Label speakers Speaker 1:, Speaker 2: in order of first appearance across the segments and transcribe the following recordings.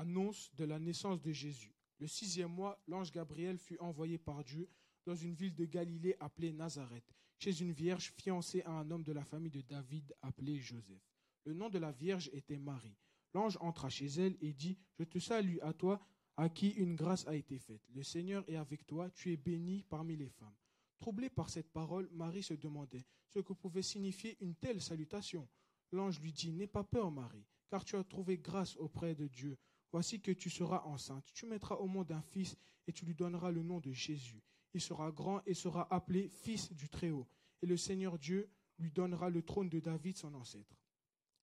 Speaker 1: Annonce de la naissance de Jésus. Le sixième mois, l'ange Gabriel fut envoyé par Dieu dans une ville de Galilée appelée Nazareth, chez une vierge fiancée à un homme de la famille de David appelé Joseph. Le nom de la vierge était Marie. L'ange entra chez elle et dit, Je te salue à toi, à qui une grâce a été faite. Le Seigneur est avec toi, tu es bénie parmi les femmes. Troublée par cette parole, Marie se demandait ce que pouvait signifier une telle salutation? L'ange lui dit, N'aie pas peur, Marie, car tu as trouvé grâce auprès de Dieu. Voici que tu seras enceinte. Tu mettras au monde un fils et tu lui donneras le nom de Jésus. Il sera grand et sera appelé fils du Très-Haut. Et le Seigneur Dieu lui donnera le trône de David, son ancêtre.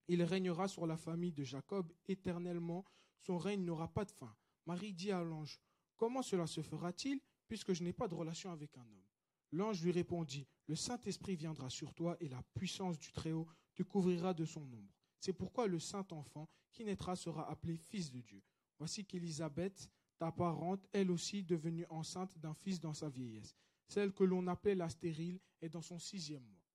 Speaker 1: Il régnera sur la famille de Jacob éternellement. Son règne n'aura pas de fin. Marie dit à l'ange, Comment cela se fera-t-il puisque je n'ai pas de relation avec un homme? L'ange lui répondit, Le Saint-Esprit viendra sur toi et la puissance du Très-Haut te couvrira de son ombre. C'est pourquoi le saint enfant qui naîtra sera appelé fils de Dieu. Voici qu'Élisabeth, ta parente, elle aussi devenue enceinte d'un fils dans sa vieillesse. Celle que l'on appelait la stérile est dans son sixième mois.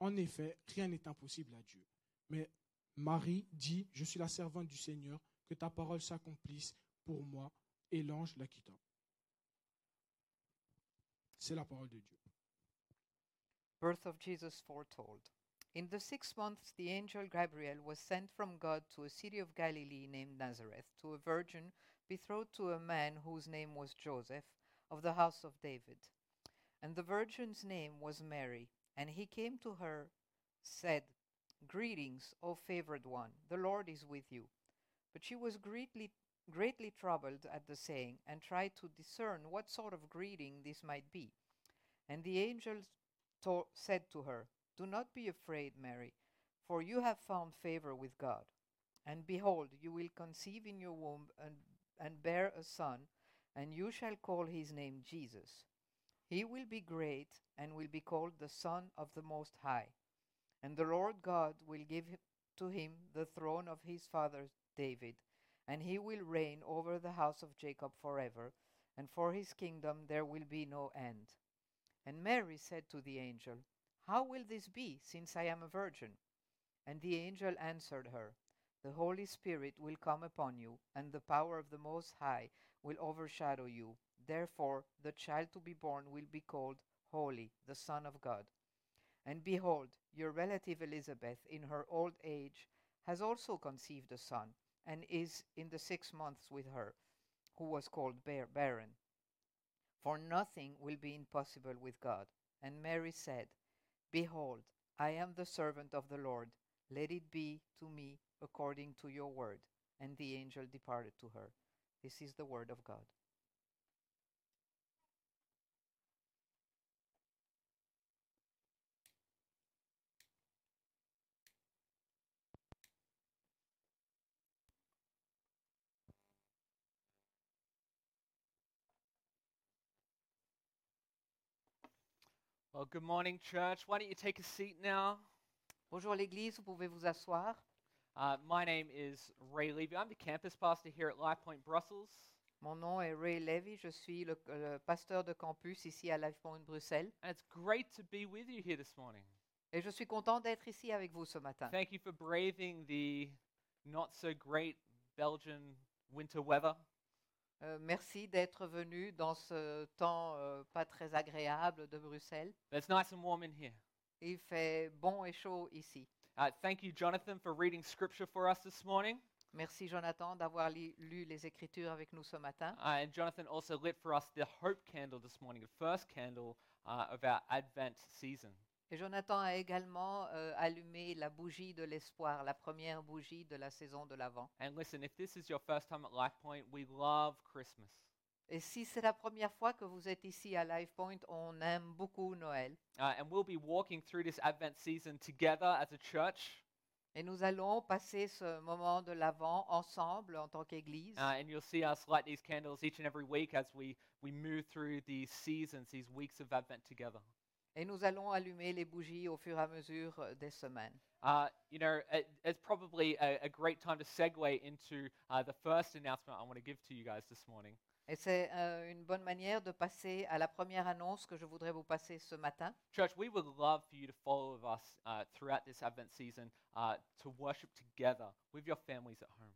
Speaker 1: En effet, rien n'est impossible à Dieu. Mais Marie dit, Je suis la servante du Seigneur, que ta parole s'accomplisse pour moi. Et l'ange la quitta. C'est la parole de Dieu.
Speaker 2: Birth of Jesus foretold. In the sixth month, the angel Gabriel was sent from God to a city of Galilee named Nazareth, to a virgin betrothed to a man whose name was Joseph, of the house of David. And the virgin's name was Mary. And he came to her, said, Greetings, O favored one, the Lord is with you. But she was greatly, greatly troubled at the saying, and tried to discern what sort of greeting this might be. And the angel to- said to her, Do not be afraid, Mary, for you have found favor with God. And behold, you will conceive in your womb and, and bear a son, and you shall call his name Jesus. He will be great and will be called the Son of the Most High. And the Lord God will give to him the throne of his father David, and he will reign over the house of Jacob forever, and for his kingdom there will be no end. And Mary said to the angel, How will this be, since I am a virgin? And the angel answered her, The Holy Spirit will come upon you, and the power of the Most High will overshadow you. Therefore, the child to be born will be called Holy, the Son of God. And behold, your relative Elizabeth, in her old age, has also conceived a son, and is in the six months with her, who was called bar- barren. For nothing will be impossible with God. And Mary said, Behold, I am the servant of the Lord. Let it be to me according to your word. And the angel departed to her. This is the word of God.
Speaker 3: Well, good morning, church. Why don't you take a seat now?
Speaker 2: Bonjour l'Église, vous pouvez vous asseoir.
Speaker 3: Uh, my name is Ray Levy. I'm the campus pastor here at Life Point Brussels.
Speaker 2: Mon nom est Ray Levy, je suis le, le pasteur de campus ici à Life Point Bruxelles
Speaker 3: And it's great to be with you here this morning.
Speaker 2: et je suis content d'être ici avec vous ce matin.
Speaker 3: Thank you for braving the not so great Belgian winter weather.
Speaker 2: Euh, merci d'être venu dans ce temps euh, pas très agréable de Bruxelles.
Speaker 3: It's nice and warm in here.
Speaker 2: Il fait bon et chaud ici.
Speaker 3: Uh, thank you, Jonathan, for reading scripture for us this morning.
Speaker 2: Merci Jonathan d'avoir li- lu les Écritures avec nous ce matin.
Speaker 3: Uh, and Jonathan also lit for us the hope candle this morning, the first candle uh, of our Advent season.
Speaker 2: Et Jonathan a également euh, allumé la bougie de l'espoir, la première bougie de la saison de l'Avent.
Speaker 3: And listen, if this is your first time at Life Point, we love Christmas.
Speaker 2: Et si c'est la première fois que vous êtes ici à Life Point, on aime beaucoup Noël.
Speaker 3: Uh, and we'll be walking through this Advent season together as a church.
Speaker 2: Et nous allons passer ce moment de l'Avent ensemble en tant qu'Église.
Speaker 3: Uh, and you'll see us light these candles each and every week as we, we move through these seasons, these weeks of Advent together.
Speaker 2: Et nous allons allumer les bougies au fur et à mesure euh, des semaines.
Speaker 3: Uh, you know, it, it's probably a, a great time to segue into uh, the first announcement I want to give to you guys this morning.
Speaker 2: Et c'est euh, une bonne manière de passer à la première annonce que je voudrais vous passer ce matin.
Speaker 3: Church, we would love for you to follow with us uh, throughout this Advent season uh, to worship together with your families at home.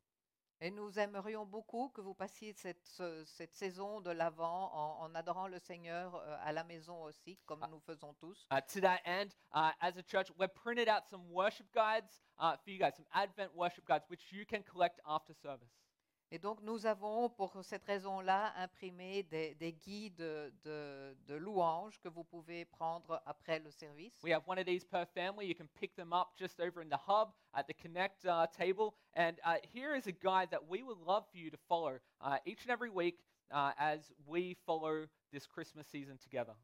Speaker 2: Et nous aimerions beaucoup que vous passiez cette, ce- cette saison de l'Avent en, en adorant le Seigneur euh, à la maison aussi, comme
Speaker 3: Ah.
Speaker 2: nous faisons tous.
Speaker 3: Uh, to that end, uh, as a church, we've printed out some worship guides uh, for you guys, some Advent worship guides, which you can collect after service.
Speaker 2: Et donc nous avons pour cette raison-là imprimé des, des guides de, de louanges que vous pouvez prendre après le service.
Speaker 3: We have one of these per family. You can pick them up just over in the hub at the Connect uh, table. And uh, here is a guide that we would love for you to follow uh, each and every week uh, as we follow this Christmas season together.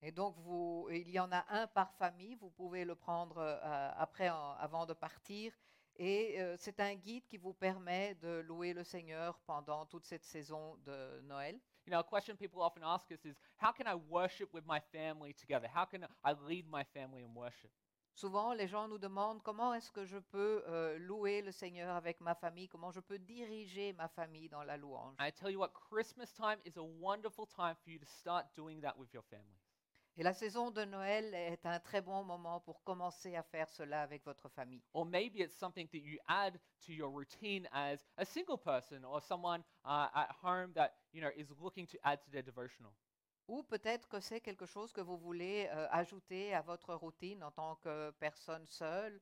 Speaker 2: Et donc, vous, il y en a un par famille. Vous pouvez le prendre euh, après, en- avant de partir. Et euh, c'est un guide qui vous permet de louer le Seigneur pendant toute cette saison de Noël.
Speaker 3: You know, a question people often ask us is how can I worship with my family together? How can I lead my family in worship?
Speaker 2: Souvent, les gens nous demandent comment est-ce que je peux euh, louer le Seigneur avec ma famille, comment je peux diriger ma famille dans la louange?
Speaker 3: I tell you what, Christmas time is a wonderful time for you to start doing that with your family.
Speaker 2: Et la saison de Noël est un très bon moment pour commencer à faire cela avec votre famille.
Speaker 3: Or maybe it's something that you add to your routine as a single person or someone uh, at home that you know is looking to add to their devotional.
Speaker 2: Ou peut-être que c'est quelque chose que vous voulez euh, ajouter à votre routine en tant que personne seule,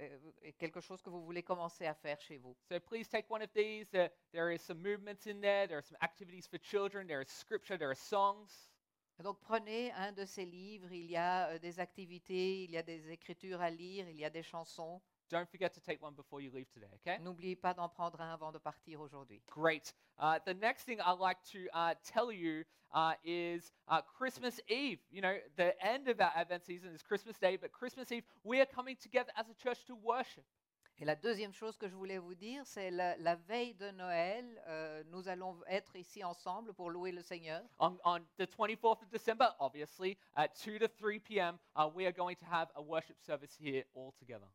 Speaker 2: euh, et quelque chose que vous voulez commencer à faire chez vous.
Speaker 3: So please take one of these. Uh, there is some movements in there. There are some activities for children. There is scripture. There are songs.
Speaker 2: Donc prenez un de ces livres, il y a euh, des activités, il y a des écritures à lire, il y a des chansons.
Speaker 3: Don't forget to take one before you leave today. Okay?
Speaker 2: N'oubliez pas d'en prendre un avant de partir aujourd'hui.
Speaker 3: Great. Uh, the next thing I'd like to uh, tell you uh, is uh, Christmas Eve. You know, the end of our Advent season is Christmas Day, but Christmas Eve, we are coming together as a church to worship.
Speaker 2: Et la deuxième chose que je voulais vous dire, c'est la, la veille de Noël, euh, nous allons être ici ensemble pour louer le Seigneur.
Speaker 3: On, on the 24th of December, obviously, at 2 to 3 p.m., uh, we are going to have a worship service here all together.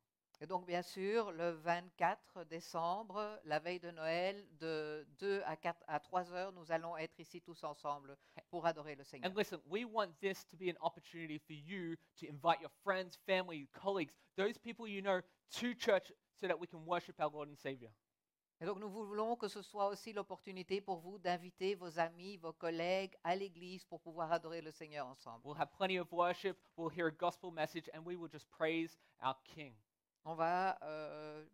Speaker 2: Et donc, bien sûr, le 24 décembre, la veille de Noël, de 2 à, 4, à 3 heures, nous allons être ici tous ensemble pour adorer le Seigneur.
Speaker 3: And listen, we want this to be an opportunity for you to invite your friends, family, colleagues, those people you know, to church so that we can worship our Lord and Savior.
Speaker 2: Et donc, nous voulons que ce soit aussi l'opportunité pour vous d'inviter vos amis, vos collègues à l'église pour pouvoir adorer le Seigneur ensemble.
Speaker 3: We'll have plenty of worship, we'll hear a gospel message, and we will just praise our King.
Speaker 2: On va euh,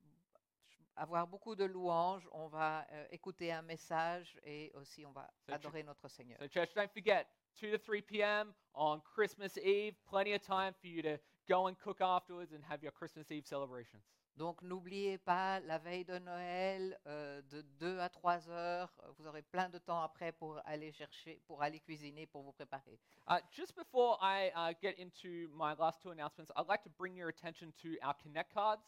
Speaker 2: avoir beaucoup de louanges, on va euh, écouter un message et aussi on va
Speaker 3: So
Speaker 2: adorer notre Seigneur.
Speaker 3: So, church, don't forget, 2 to 3 p.m. on Christmas Eve, plenty of time for you to go and cook afterwards and have your Christmas Eve celebrations.
Speaker 2: Donc n'oubliez pas, la veille de Noël, euh, de 2 à 3 heures, euh, vous aurez plein de temps après pour aller chercher, pour aller cuisiner, pour vous préparer.
Speaker 3: Uh, just before I uh, get into my last two announcements, I'd like to bring your attention to our Connect cards.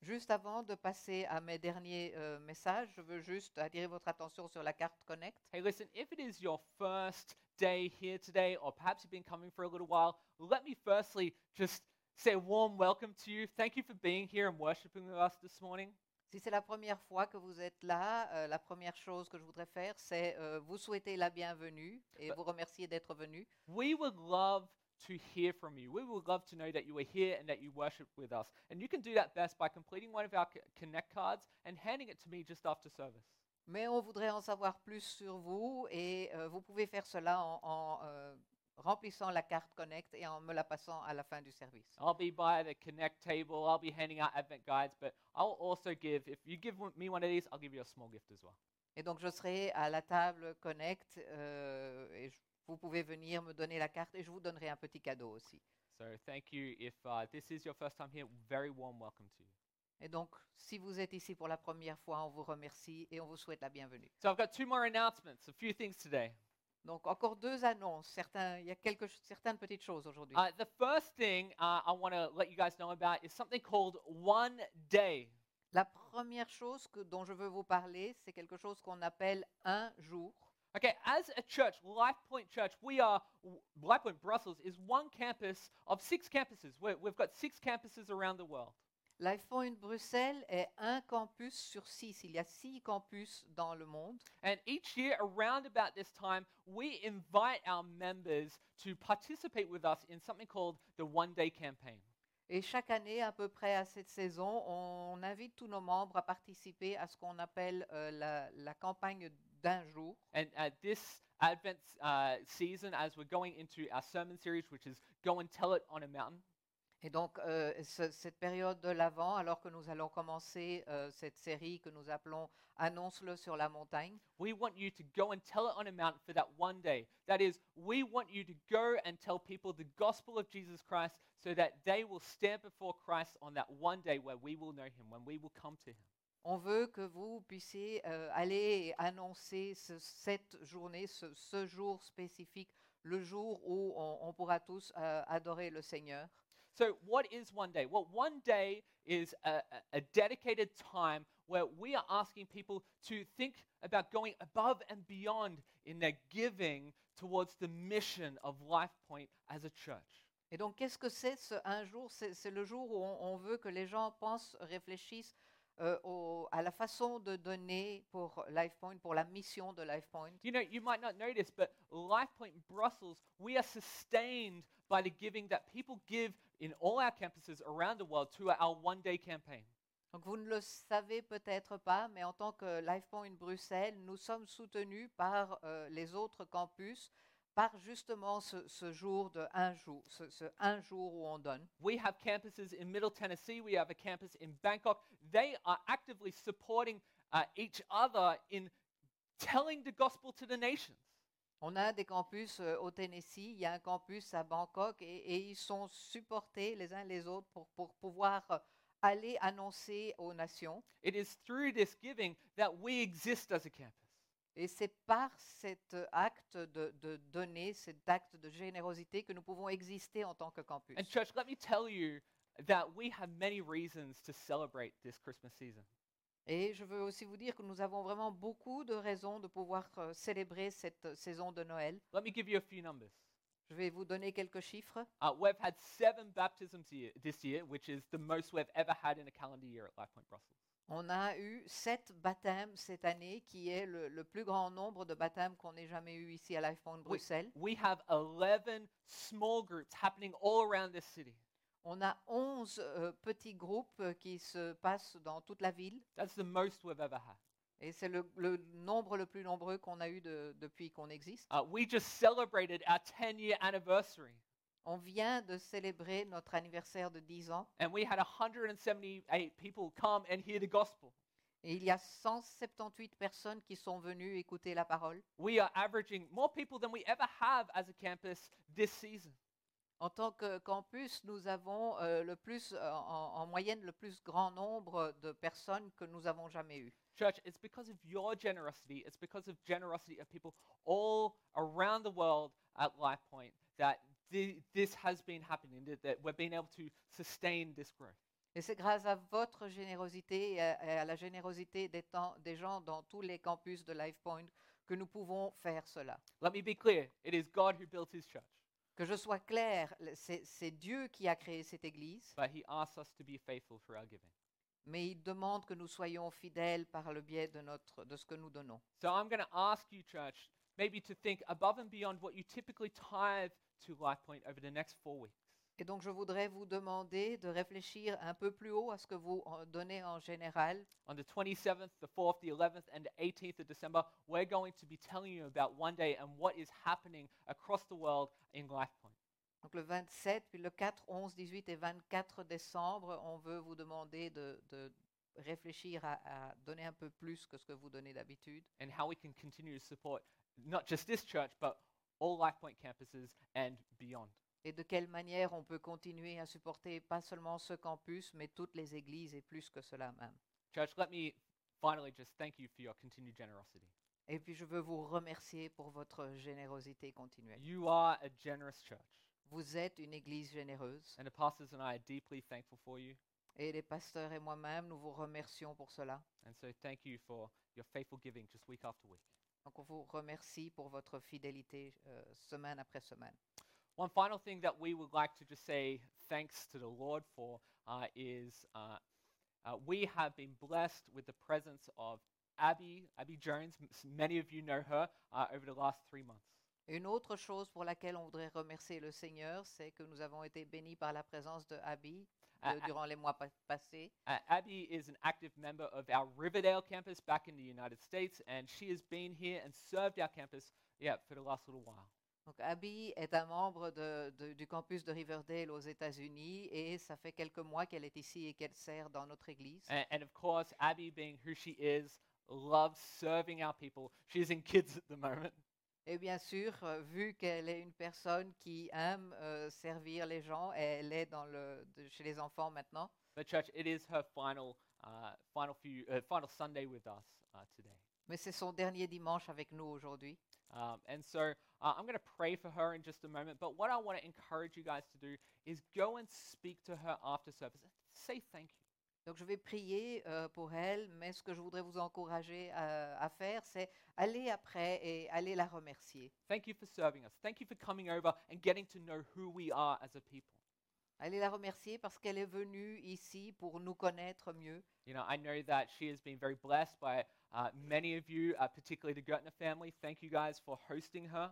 Speaker 2: Juste avant de passer à mes derniers euh, messages, je veux juste attirer votre attention sur la carte Connect.
Speaker 3: Hey, listen, if it is your first day here today, or perhaps you've been coming for a little while, let me firstly just say a warm welcome to you. Thank you for being here and worshiping with us this morning.
Speaker 2: Si c'est la première fois que vous êtes là, euh, la première chose que je voudrais faire, c'est euh, vous souhaiter la bienvenue et
Speaker 3: Bah-
Speaker 2: vous remercier d'être venu.
Speaker 3: We would love to hear from you. We would love to know that you are here and that you worship with us. And you can do that best by completing one of our Connect cards and handing it to me just after service.
Speaker 2: Mais on voudrait en savoir plus sur vous et euh, vous pouvez faire cela en, en, euh, remplissant la carte Connect et en me la passant à la fin du service.
Speaker 3: I'll be by the Connect table. I'll be handing out Advent guides, but I'll also give, if you give me one of these, I'll give you a small gift as well.
Speaker 2: Et donc je serai à la table Connect euh, et je- vous pouvez venir me donner la carte et je vous donnerai un petit cadeau aussi.
Speaker 3: So thank you. If uh, this is your first time here, very warm welcome to you.
Speaker 2: Et donc si vous êtes ici pour la première fois, on vous remercie et on vous souhaite la bienvenue.
Speaker 3: So I've got two more announcements, a few things today.
Speaker 2: Donc encore deux annonces. Certains, il y a quelques, certaines petites choses aujourd'hui.
Speaker 3: Uh, the first thing uh, I want to let you guys know about is something called One Day.
Speaker 2: La première chose que, dont je veux vous parler, c'est quelque chose qu'on appelle un jour.
Speaker 3: Okay, as a church, Life Point Church, we are, Brussels is one campus of six campuses. Got six campuses around the world.
Speaker 2: Point Bruxelles est un campus sur six. Il y a six campus dans le monde.
Speaker 3: And each year, around about this time, we invite our members to participate with us in something called the One Day Campaign.
Speaker 2: Et chaque année, à peu près à cette saison, on invite tous nos membres à participer à ce qu'on appelle euh, la, la campagne d'un jour.
Speaker 3: And at this Advent uh, season, as we're going into our sermon series, which is Go and Tell It on a Mountain,
Speaker 2: Et donc, euh, ce- cette période de l'Avent, alors que nous allons commencer euh, cette série que nous appelons Annonce-le sur la montagne,
Speaker 3: we want you to go and tell it on a mountain for that one day. That is, we want you to go and tell people the gospel of Jesus Christ so that they will stand before Christ on that one day where we will know him, when we will come to him.
Speaker 2: on veut que vous puissiez euh, aller annoncer ce- cette journée, ce, ce jour spécifique, le jour où on, on pourra tous euh, adorer le Seigneur.
Speaker 3: So, what is one day? Well, one day is a, a- dedicated time where we are asking people to think about going above and beyond in their giving towards the mission of Life Point as a church.
Speaker 2: Et donc, qu'est-ce que c'est ce un jour C'est c'est le jour où on, on veut que les gens pensent, réfléchissent euh, au- à la façon de donner pour LifePoint, pour la mission de LifePoint.
Speaker 3: You know, you might not notice, but Life Point Brussels, we are sustained by the giving that people give in all our campuses around the world to our one day campaign.
Speaker 2: Donc, vous ne le savez peut-être pas, mais en tant que LifePoint Bruxelles, nous sommes soutenus par euh, les autres campus par justement ce, ce jour de un jour, ce, ce un jour où on donne.
Speaker 3: We have campuses in Middle Tennessee, we have a campus in Bangkok. They are actively supporting uh, each other in telling the gospel to the nations.
Speaker 2: On a des campus euh, au Tennessee, il y a un campus à Bangkok et, et ils sont supportés les uns les autres pour, pour pouvoir euh, aller annoncer aux nations.
Speaker 3: It is through this giving that we exist as a campus.
Speaker 2: Et c'est par cet euh, acte de, de donner, cet acte de générosité que nous pouvons exister en tant que campus.
Speaker 3: And, church, let me tell you that we have many reasons to celebrate this Christmas season.
Speaker 2: Et je veux aussi vous dire que nous avons vraiment beaucoup de raisons de pouvoir euh, célébrer cette euh, saison de Noël.
Speaker 3: Let me give you a few numbers.
Speaker 2: Je vais vous donner quelques chiffres.
Speaker 3: Uh, we've had seven baptisms this year, which is the most we've ever had in a calendar year at Life Point Brussels.
Speaker 2: On a eu sept baptêmes cette année, qui est le, le plus grand nombre de baptêmes qu'on ait jamais eu ici à LifePoint Bruxelles.
Speaker 3: We have 11 small groups happening all around this city.
Speaker 2: On a 11 euh, petits groupes euh, qui se passent dans toute la ville.
Speaker 3: That's the most we've ever had.
Speaker 2: Et c'est le, le nombre le plus nombreux qu'on a eu de- depuis qu'on existe.
Speaker 3: Uh, we just celebrated our 10 year anniversary,
Speaker 2: On vient de célébrer notre anniversaire de 10 ans.
Speaker 3: and we had 178 people come and hear the gospel.
Speaker 2: Et il y a 178 personnes qui sont venues écouter la parole.
Speaker 3: We are averaging more people than we ever have as a campus this season.
Speaker 2: En tant que campus, nous avons euh, le plus, euh, en, en moyenne le plus grand nombre de personnes que nous avons jamais eues.
Speaker 3: Church, it's because of your generosity, it's because of generosity of people all around the world at Life Point that thi- this has been happening, that, that we've been able to sustain this growth.
Speaker 2: Et c'est grâce à votre générosité et à, et à la générosité des, temps- des gens dans tous les campus de LifePoint que nous pouvons faire cela.
Speaker 3: Let me be clear it is God who built his church,
Speaker 2: Que je sois clair, c'est Dieu qui a créé cette Église,
Speaker 3: but he asks us to be faithful through our giving.
Speaker 2: mais il demande que nous soyons fidèles par le biais de, notre, de ce que nous donnons.
Speaker 3: So I'm going to ask you, church, maybe to think above and beyond what you typically tithe to Life Point over the next four weeks.
Speaker 2: Et donc je voudrais vous demander de réfléchir un peu plus haut à ce que vous en donnez en général.
Speaker 3: On the 27th, the 4th, the 11th, and the 18th of December, we're going to be telling you about one day and what is happening across the world in Life Point.
Speaker 2: Donc le 27, puis le 4, 11, 18 et 24 décembre, on veut vous demander de, de réfléchir à, à donner un peu plus que ce que vous donnez d'habitude.
Speaker 3: and how we can continue to support not just this church, but all Life Point campuses and beyond.
Speaker 2: Et de quelle manière on peut continuer à supporter pas seulement ce campus, mais toutes les églises et plus que cela même.
Speaker 3: Church, let me finally just thank you for your continued generosity.
Speaker 2: Et puis je veux vous remercier pour votre générosité continuelle.
Speaker 3: You are a generous church,
Speaker 2: Vous êtes une église généreuse
Speaker 3: and the pastors and I are deeply thankful for you.
Speaker 2: et les pasteurs et moi-même, nous vous remercions pour cela.
Speaker 3: And so thank you for your faithful giving just week after week.
Speaker 2: Donc on vous remercie pour votre fidélité euh, semaine après semaine.
Speaker 3: One final thing that we would like to just say thanks to the Lord for uh, is uh, uh, we have been blessed with the presence of Abby, Abby Jones. Many of you know her uh, over the last three months.
Speaker 2: Une autre chose pour laquelle on voudrait remercier le Seigneur, c'est que nous avons été bénis par la présence de Abby
Speaker 3: Ah,
Speaker 2: euh, durant les mois pa- passés.
Speaker 3: Uh, Abby is an active member of our Riverdale campus back in the United States, and she has been here and served our campus, yeah, for the last little while.
Speaker 2: Donc Abby est un membre de- de- du campus de Riverdale aux États-Unis et ça fait quelques mois qu'elle est ici et qu'elle sert dans notre église.
Speaker 3: And, and of course, Abby, being who she is, loves serving our people. She's in kids at the moment.
Speaker 2: Et bien sûr, euh, vu qu'elle est une personne qui aime euh, servir les gens, elle est dans le, de- chez les enfants maintenant.
Speaker 3: But church, it is her final, uh, final few, uh, final Sunday with us uh, today.
Speaker 2: Mais c'est son dernier dimanche avec nous aujourd'hui.
Speaker 3: Um, and so uh, I'm going to pray for her in just a moment. But what I want to encourage you guys to do is go and speak to her after service. Say thank you.
Speaker 2: Donc je vais prier euh, pour elle, mais ce que je voudrais vous encourager à, à faire, c'est aller après et aller la remercier.
Speaker 3: Thank you for serving us. Thank you for coming over and getting to know who we are as a people.
Speaker 2: Allez la remercier parce qu'elle est venue ici pour nous connaître mieux.
Speaker 3: You know, I know that she has been very blessed by uh, many of you, uh, particularly the Gertner family. Thank you guys for hosting her.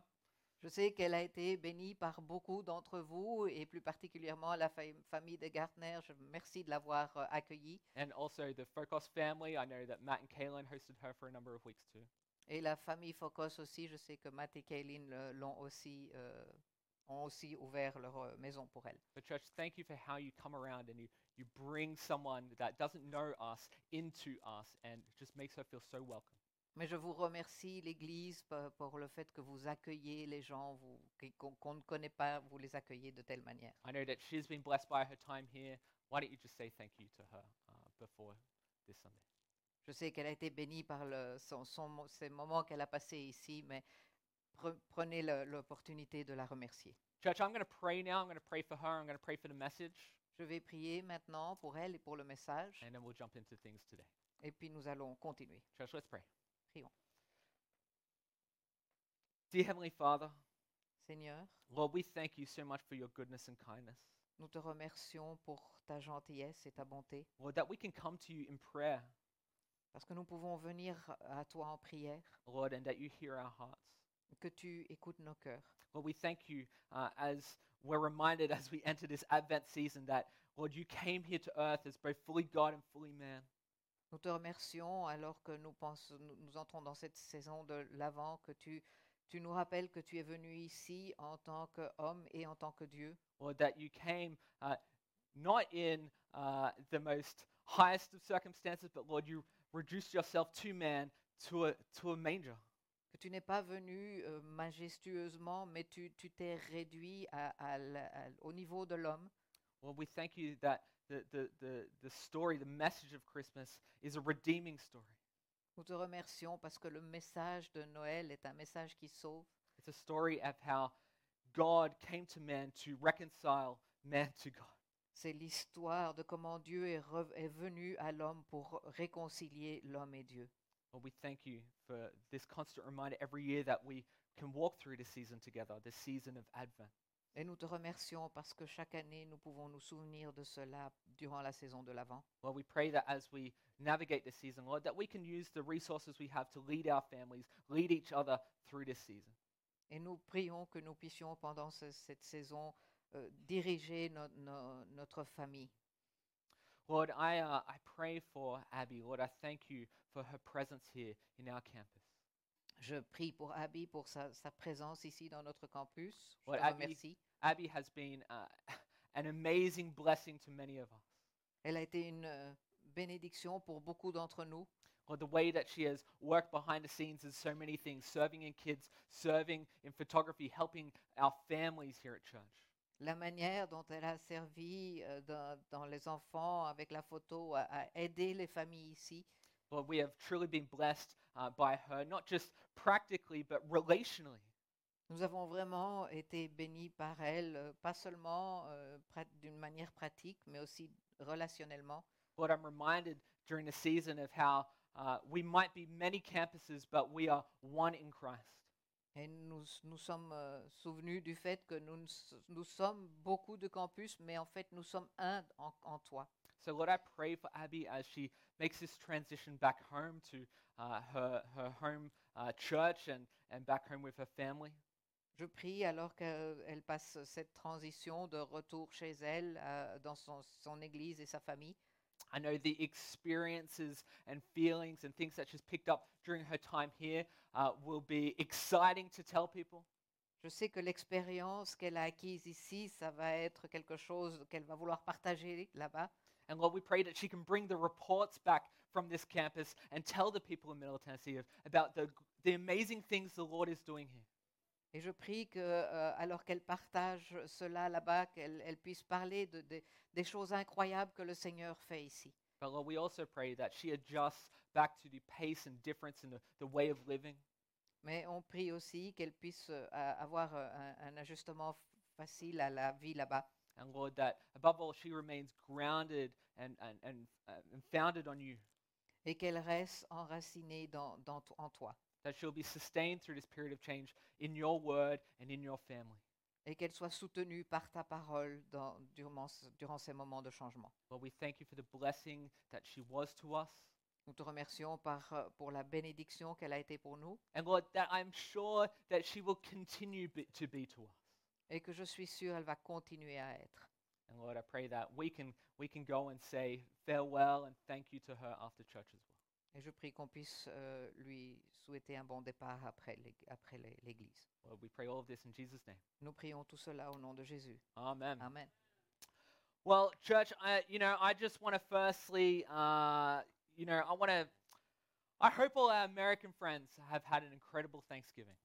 Speaker 2: Je sais qu'elle a été bénie par beaucoup d'entre vous et plus particulièrement la fa- famille de Gartner. Je merci de l'avoir euh, accueillie.
Speaker 3: And also the Focus family. I know that Matt and Kaylin hosted her for a number of weeks too.
Speaker 2: Et la famille Focus aussi, je sais que Matt et Kaylin le- l'ont aussi, euh, ont aussi ouvert leur euh, maison pour elle.
Speaker 3: Church, thank you for how you come around and you, you bring someone that doesn't know us into us and it just makes her feel so welcome.
Speaker 2: Mais je vous remercie, l'Église, pour le fait que vous accueillez les gens vous- qu'on qu'on ne connaît pas, vous les accueillez de telle manière.
Speaker 3: I know that she's been blessed by her time here. Why don't you just say thank you to her uh, before this Sunday?
Speaker 2: Je sais qu'elle a été bénie par le, son, son mo- ces moments qu'elle a passés ici, mais prenez l'opportunité de la remercier.
Speaker 3: Church, I'm going to pray now. I'm going to pray for her. I'm going to pray for the message.
Speaker 2: Je vais prier maintenant pour elle et pour le message,
Speaker 3: And then we'll jump into things today.
Speaker 2: et puis nous allons continuer.
Speaker 3: Church, let's pray.
Speaker 2: Prions.
Speaker 3: Dear Heavenly Father,
Speaker 2: Seigneur,
Speaker 3: Lord, we thank you so much for your goodness and kindness.
Speaker 2: nous te remercions pour ta gentillesse et ta bonté,
Speaker 3: Lord, that we can come to you in prayer,
Speaker 2: parce que nous pouvons venir à toi en prière,
Speaker 3: Lord, and that you hear our hearts.
Speaker 2: Que tu écoutes nos cœurs.
Speaker 3: Lord, we thank you uh, as we're reminded as we enter this Advent season that, Lord, you came here to earth as both fully God and fully man.
Speaker 2: Nous te remercions alors que nous, pensons, nous, nous entrons dans cette saison de l'Avent, que tu, tu nous rappelles que tu es venu ici en tant qu'homme et en tant que Dieu,
Speaker 3: Lord, that you came uh, not in uh, the most highest of circumstances, but Lord, you reduced yourself to man to a, to a manger.
Speaker 2: Que tu n'es pas venu euh, majestueusement, mais tu tu t'es réduit à- à la- à- au niveau de l'homme.
Speaker 3: Lord, we thank you that the, the, the, the story, the message of Christmas is a redeeming story.
Speaker 2: Nous te remercions parce que le message de Noël est un message qui sauve.
Speaker 3: It's a story of how God came to man to reconcile man to God.
Speaker 2: C'est l'histoire de comment Dieu est venu à l'homme pour réconcilier l'homme et Dieu.
Speaker 3: Lord, we thank you for this constant reminder every year that we can walk through this season together, this season of Advent.
Speaker 2: Et nous te remercions parce que chaque année, nous pouvons nous souvenir de cela durant la saison de l'Avent.
Speaker 3: Lord, we pray that as we navigate this season, Lord, that we can use the resources we have to lead our families, lead each other through this season.
Speaker 2: Et nous prions que nous puissions, pendant ce- cette saison, euh, diriger no- no- notre famille.
Speaker 3: Lord, I, uh, I pray for Abby. Lord, I thank you for her presence here in our campus.
Speaker 2: Je prie pour Abby, pour sa, sa présence ici dans notre campus. Je
Speaker 3: Ouais,
Speaker 2: te
Speaker 3: Abby-
Speaker 2: remercie.
Speaker 3: Abby has been uh, an amazing blessing to many of us.
Speaker 2: Elle a été une euh, bénédiction pour beaucoup d'entre nous.
Speaker 3: Lord, the way that she has worked behind the scenes is so many things serving in kids, serving in photography, helping our families here at church.
Speaker 2: La manière dont elle a servi euh, dans, dans les enfants avec la photo, à, à aider les familles ici.
Speaker 3: Lord, we have truly been blessed uh, by her, not just practically, but relationally.
Speaker 2: Nous avons vraiment été bénis par elle, euh, pas seulement euh, d'une manière pratique, mais aussi relationnellement.
Speaker 3: Lord, I'm reminded during the season of how uh, we might be many campuses, but we are one in Christ.
Speaker 2: Et nous nous sommes euh, souvenus du fait que nous, sommes beaucoup de campus, mais en fait nous sommes un en, en toi.
Speaker 3: So, Lord, I pray for Abby as she makes this transition back home to uh, her, her home uh, church and, and back home with her family.
Speaker 2: Je prie alors qu'elle passe cette transition de retour chez elle, euh, dans son, son église et sa famille.
Speaker 3: I know the experiences and feelings and things that she's picked up during her time here uh, will be exciting to tell people.
Speaker 2: Je sais que l'expérience qu'elle a acquise ici, ça va être quelque chose qu'elle va vouloir partager là-bas.
Speaker 3: And Lord, we pray that she can bring the reports back from this campus and tell the people in Middle Tennessee of- about the, the amazing things the Lord is doing here.
Speaker 2: Et je prie que, euh, alors qu'elle partage cela là-bas, qu'elle elle puisse parler de, de- des choses incroyables que le Seigneur fait ici.
Speaker 3: But Lord, we also pray that she adjusts back to the pace and difference in the, the way of living.
Speaker 2: Mais on prie aussi qu'elle puisse euh, avoir euh, un, un ajustement facile à la vie là-bas.
Speaker 3: And Lord, that above all, she remains grounded and, and, and, uh, and founded on you.
Speaker 2: Et qu'elle reste enracinée dans, en toi.
Speaker 3: That she'll be sustained through this period of change in your word and in your family.
Speaker 2: Et qu'elle soit soutenue par ta parole dans- durant, durant ces moments de changement.
Speaker 3: Lord, we thank you for the blessing that she was to us.
Speaker 2: Nous te remercions par, euh, pour la bénédiction qu'elle a été pour nous
Speaker 3: And Lord, that I'm sure that she will continue be, to be to us.
Speaker 2: et que je suis sûre elle va continuer à être.
Speaker 3: And Lord, I pray that we can, we can go and say farewell and thank you to her after church as well.
Speaker 2: Et je prie qu'on puisse euh, lui souhaiter un bon départ après l'ég- après l'é- l'Église.
Speaker 3: Lord, we pray all of this in Jesus' name.
Speaker 2: Nous prions tout cela au nom de Jésus.
Speaker 3: Amen.
Speaker 2: Amen.
Speaker 3: Well, church, I, you know, I just want to firstly, uh, you know, I want to, I hope all our American friends have had an incredible Thanksgiving.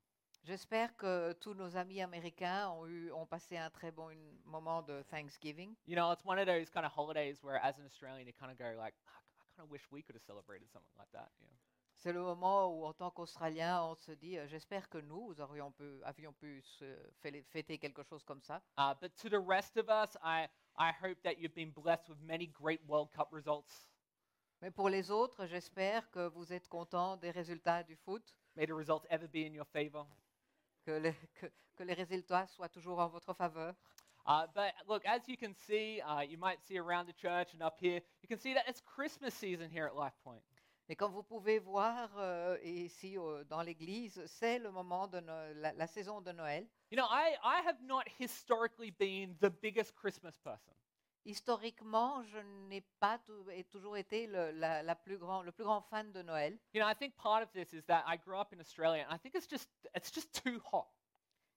Speaker 2: J'espère que tous nos amis américains ont, eu, ont passé un très bon moment de Thanksgiving.
Speaker 3: You know, it's one of those kind of holidays where, as an Australian, you kind of go like, "Ah,
Speaker 2: C'est le moment où, en tant qu'Australien, on se dit, euh, j'espère que nous aurions pu, avions pu fêter quelque chose comme ça.
Speaker 3: Uh, but to the rest of us, I, I hope that you've been blessed with many great World Cup results.
Speaker 2: Mais pour les autres, j'espère que vous êtes contents des résultats du foot,
Speaker 3: May the results ever be in your favor.
Speaker 2: que les, que, que les résultats soient toujours en votre faveur.
Speaker 3: Uh, but look, as you can see, uh, you might see around the church and up here, you can see that it's Christmas season here at Life Point.
Speaker 2: Et comme vous pouvez voir euh, ici au- dans l'église, c'est le moment de No- la, la saison de Noël.
Speaker 3: You know, I, I have not historically been the biggest Christmas person.
Speaker 2: Historiquement, je n'ai pas tou- et toujours été le, la, la plus grand, le plus grand fan de Noël.
Speaker 3: You know, I think part of this is that I grew up in Australia, and I think it's just it's just too hot.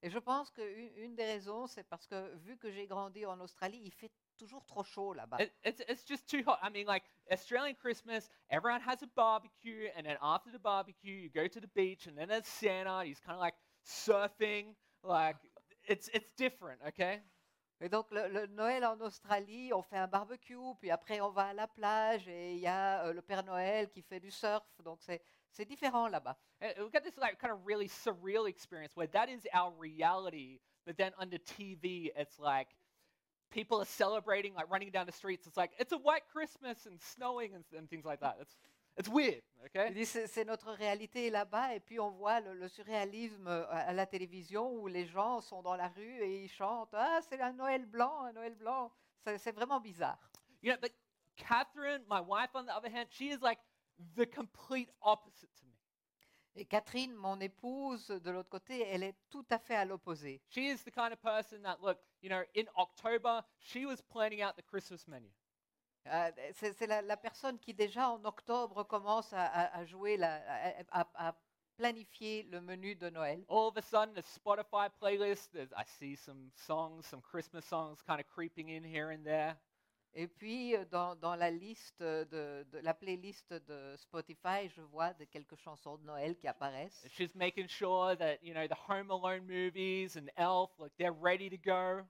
Speaker 2: Et je pense qu'une une des raisons, c'est parce que vu que j'ai grandi en Australie, il fait toujours trop chaud là-bas.
Speaker 3: It, it's it's just too hot. I mean, like Australian Christmas, everyone has a barbecue, and then after the barbecue, you go to the beach, and then there's Santa. He's kind of like surfing, like it's it's different, okay?
Speaker 2: Et donc le, le Noël en Australie, on fait un barbecue, puis après on va à la plage et il y a euh, le Père Noël qui fait du surf. Donc c'est c'est différent là-bas.
Speaker 3: We've got this like kind of really surreal experience where that is our reality, but then on the TV, it's like people are celebrating, like running down the streets. It's like it's a white Christmas and snowing and, and things like that. It's it's weird, okay?
Speaker 2: C'est notre réalité là-bas et puis on voit le, le surréalisme euh, à la télévision où les gens sont dans la rue et ils chantent ah c'est un Noël blanc, un Noël blanc. C'est c'est vraiment bizarre.
Speaker 3: You know, but Catherine, my wife, on the other hand, she is like the complete opposite to me.
Speaker 2: Et Catherine, mon épouse, de l'autre côté, elle est tout à fait à l'opposé.
Speaker 3: She is the kind of person that, look, you know, in October, she was planning out the Christmas menu.
Speaker 2: Euh, c'est c'est la, la personne qui déjà en octobre commence à, à- à jouer, la, à, à- à planifier le menu de Noël.
Speaker 3: All of a sudden, the Spotify playlist, there's, I see some songs, some Christmas songs kind of creeping in here and there.
Speaker 2: Et puis euh, dans, dans la liste de, de- la playlist de Spotify, je vois de quelques chansons de Noël qui apparaissent.
Speaker 3: She's making sure that, you know, the Home Alone movies and Elf, like, they're ready to go.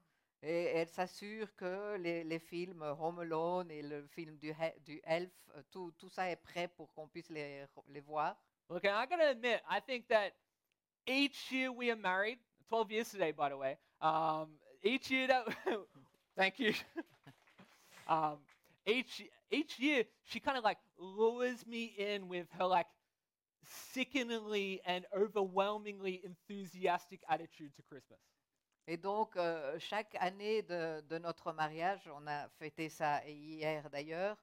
Speaker 2: Et elle s'assure que les, les films Home Alone et le film du, du Elf, euh, tout, tout ça est prêt pour qu'on puisse les, les voir.
Speaker 3: Look, I gotta admit, I think that each year we are married, 12 years today, by the way, um, each year that, thank you. um, each, each year, she kind of like lures me in with her like sickeningly and overwhelmingly enthusiastic attitude to Christmas.
Speaker 2: Et donc, euh, chaque année de, de notre mariage, on a fêté ça hier d'ailleurs,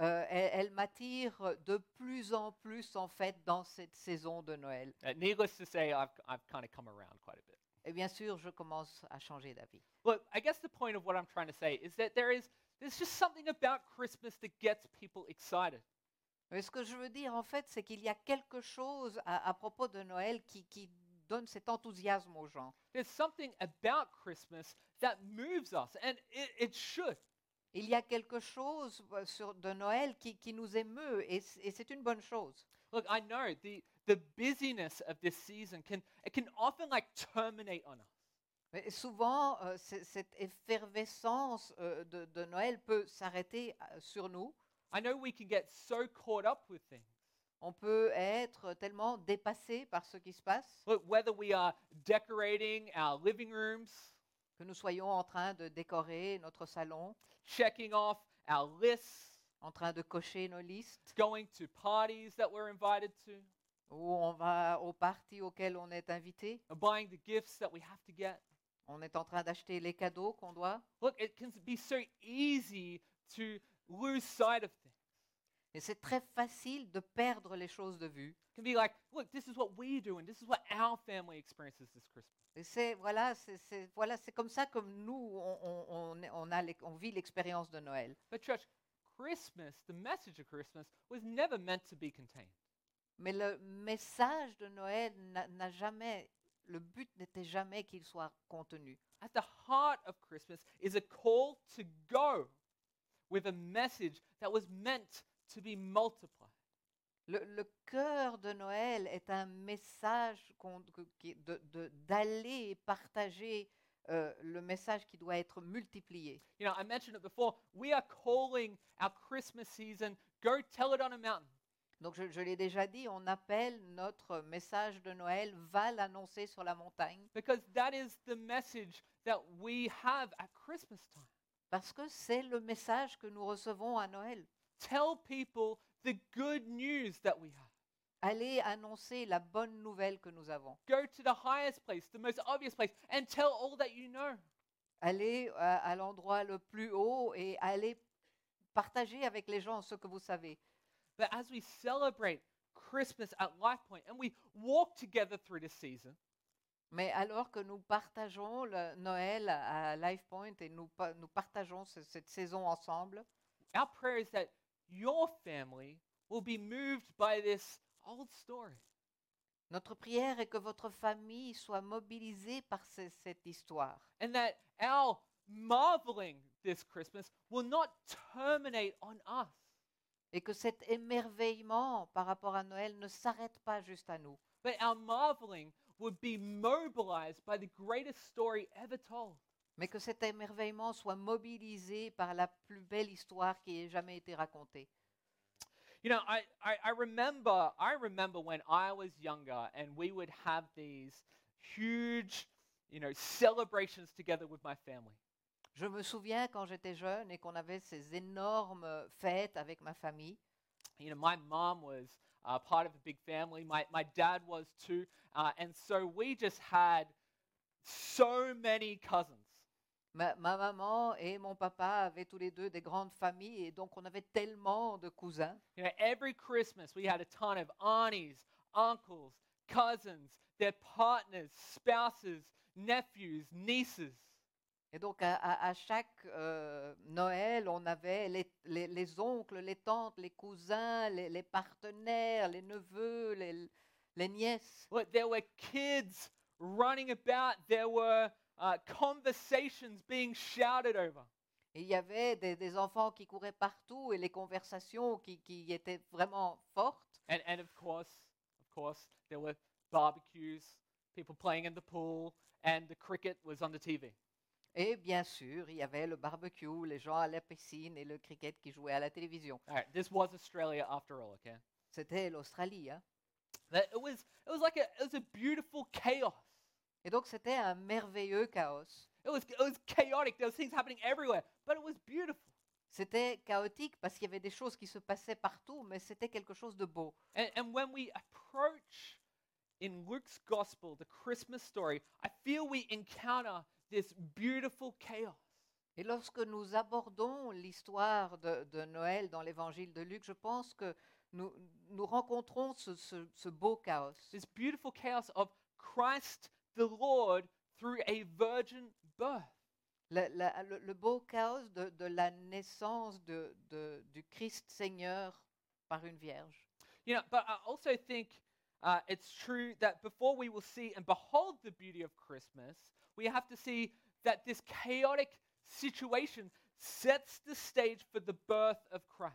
Speaker 2: euh, elle, elle m'attire de plus en plus en fait dans cette saison de Noël.
Speaker 3: Uh, needless to say, I've, I've kind of come around quite a bit.
Speaker 2: Et bien sûr, je commence à changer d'avis.
Speaker 3: Look, I guess the point of what I'm trying to say is that there is there's just something about Christmas that gets people excited.
Speaker 2: Mais ce que je veux dire, en fait, c'est qu'il y a quelque chose à, à propos de Noël qui, qui donne cet enthousiasme aux gens.
Speaker 3: There's something about Christmas that moves us, and it, it should.
Speaker 2: Il y a quelque chose euh, sur, de Noël qui, qui nous émeut et, c- et c'est une bonne chose.
Speaker 3: Look, I know the the busyness of this season can it can often like terminate on us.
Speaker 2: Mais souvent, euh, cette effervescence euh, de, de Noël peut s'arrêter euh, sur nous.
Speaker 3: I know we can get so caught up with things.
Speaker 2: On peut être tellement dépassé par ce qui se passe
Speaker 3: Look, whether we are decorating our living rooms,
Speaker 2: que nous soyons en train de décorer notre salon,
Speaker 3: checking off our lists,
Speaker 2: en train de cocher nos listes,
Speaker 3: going to parties that we're invited to,
Speaker 2: ou on va au party auquel on est invité,
Speaker 3: buying the gifts that we have to get.
Speaker 2: On est en train d'acheter les cadeaux qu'on doit.
Speaker 3: Look, it can be so easy to lose sight of things.
Speaker 2: Et c'est très facile de perdre les choses de vue.
Speaker 3: It can be like, look, this is what we do, and this is what our family experiences this Christmas.
Speaker 2: Et c'est voilà, c'est voilà, c'est comme ça que nous on, on- on a l'ex- on vit l'expérience de Noël.
Speaker 3: But, church, Christmas, the message of Christmas, was never meant to be contained.
Speaker 2: Mais le message de Noël n'a n'a jamais, le but n'était jamais qu'il soit contenu.
Speaker 3: At the heart of Christmas is a call to go with a message that was meant to be multiplied.
Speaker 2: Le, le cœur de Noël est un message d'aller partager euh, le message qui doit être multiplié.
Speaker 3: You know, I mentioned it before. We are calling our Christmas season Go Tell It on a Mountain.
Speaker 2: Donc je, je l'ai déjà dit, on appelle notre message de Noël va l'annoncer sur la montagne
Speaker 3: Because that is the message that we have at Christmas time.
Speaker 2: parce que c'est le message que nous recevons à Noël.
Speaker 3: Tell people the good news that we have.
Speaker 2: Allez annoncer la bonne nouvelle que nous avons.
Speaker 3: Go to the highest place, the most obvious place, and tell all that you know.
Speaker 2: Allez euh, à l'endroit le plus haut et allez partager avec les gens ce que vous savez.
Speaker 3: But as we celebrate Christmas at LifePoint and we walk together through this season,
Speaker 2: Mais alors que nous partageons le Noël à LifePoint et nous, pa- nous partageons ce- cette saison ensemble,
Speaker 3: our prayer is that your family will be moved by this old story.
Speaker 2: notre prière est que votre famille soit mobilisée par ce- cette histoire.
Speaker 3: And that our marveling this Christmas will not terminate on us.
Speaker 2: Et que cet émerveillement par rapport à Noël ne s'arrête pas juste à nous,
Speaker 3: But our marveling would be mobilized by the greatest story ever told.
Speaker 2: mais que cet émerveillement soit mobilisé par la plus belle histoire qui ait jamais été racontée.
Speaker 3: You know, I, I, I remember I remember when I was younger and we would have these huge, you know, celebrations together with my family.
Speaker 2: Je me souviens quand j'étais jeune et qu'on avait ces énormes fêtes avec ma famille.
Speaker 3: You know, my mom was uh, part of a big family. My, my dad was too. Uh, and so we just had so many cousins.
Speaker 2: Ma, ma maman et mon papa avaient tous les deux des grandes familles et donc on avait tellement de cousins.
Speaker 3: You know, every Christmas we had a ton of aunties, uncles, cousins, their partners, spouses, nephews, nieces.
Speaker 2: Et donc à, à- à chaque euh, Noël, on avait les, les- les oncles, les tantes, les cousins, les, les partenaires, les neveux, les, nièces.
Speaker 3: Look, there were kids running about. There were uh, conversations being shouted over.
Speaker 2: Et il y avait des, des enfants qui couraient partout et les conversations qui, qui étaient vraiment fortes.
Speaker 3: And, and of course, of course, there were barbecues, people playing in the pool, and the cricket was on the TV.
Speaker 2: Et bien sûr, il y avait le barbecue, les gens à la piscine et le cricket qui jouait à la télévision.
Speaker 3: All right, this was Australia after all, okay?
Speaker 2: C'était l'Australie. Hein?
Speaker 3: It was it was like a it was a beautiful chaos.
Speaker 2: Et donc c'était un merveilleux chaos.
Speaker 3: It was it was chaotic. There was things happening everywhere, but it was beautiful.
Speaker 2: C'était chaotique parce qu'il y avait des choses qui se passaient partout, mais c'était quelque chose de beau.
Speaker 3: And, and when we approach in Luke's gospel the Christmas story, I feel we encounter this beautiful chaos.
Speaker 2: Et lorsque nous abordons l'histoire de, de Noël dans l'évangile de Luc, je pense que nous, nous rencontrons ce, ce- ce beau chaos.
Speaker 3: This beautiful chaos of Christ the Lord through a virgin birth.
Speaker 2: La- la- le, le beau chaos de, de la naissance de, de- du Christ Seigneur par une vierge.
Speaker 3: You know, but I also think uh, it's true that before we will see and behold the beauty of Christmas, we have to see that this chaotic situation sets the stage for the birth of Christ.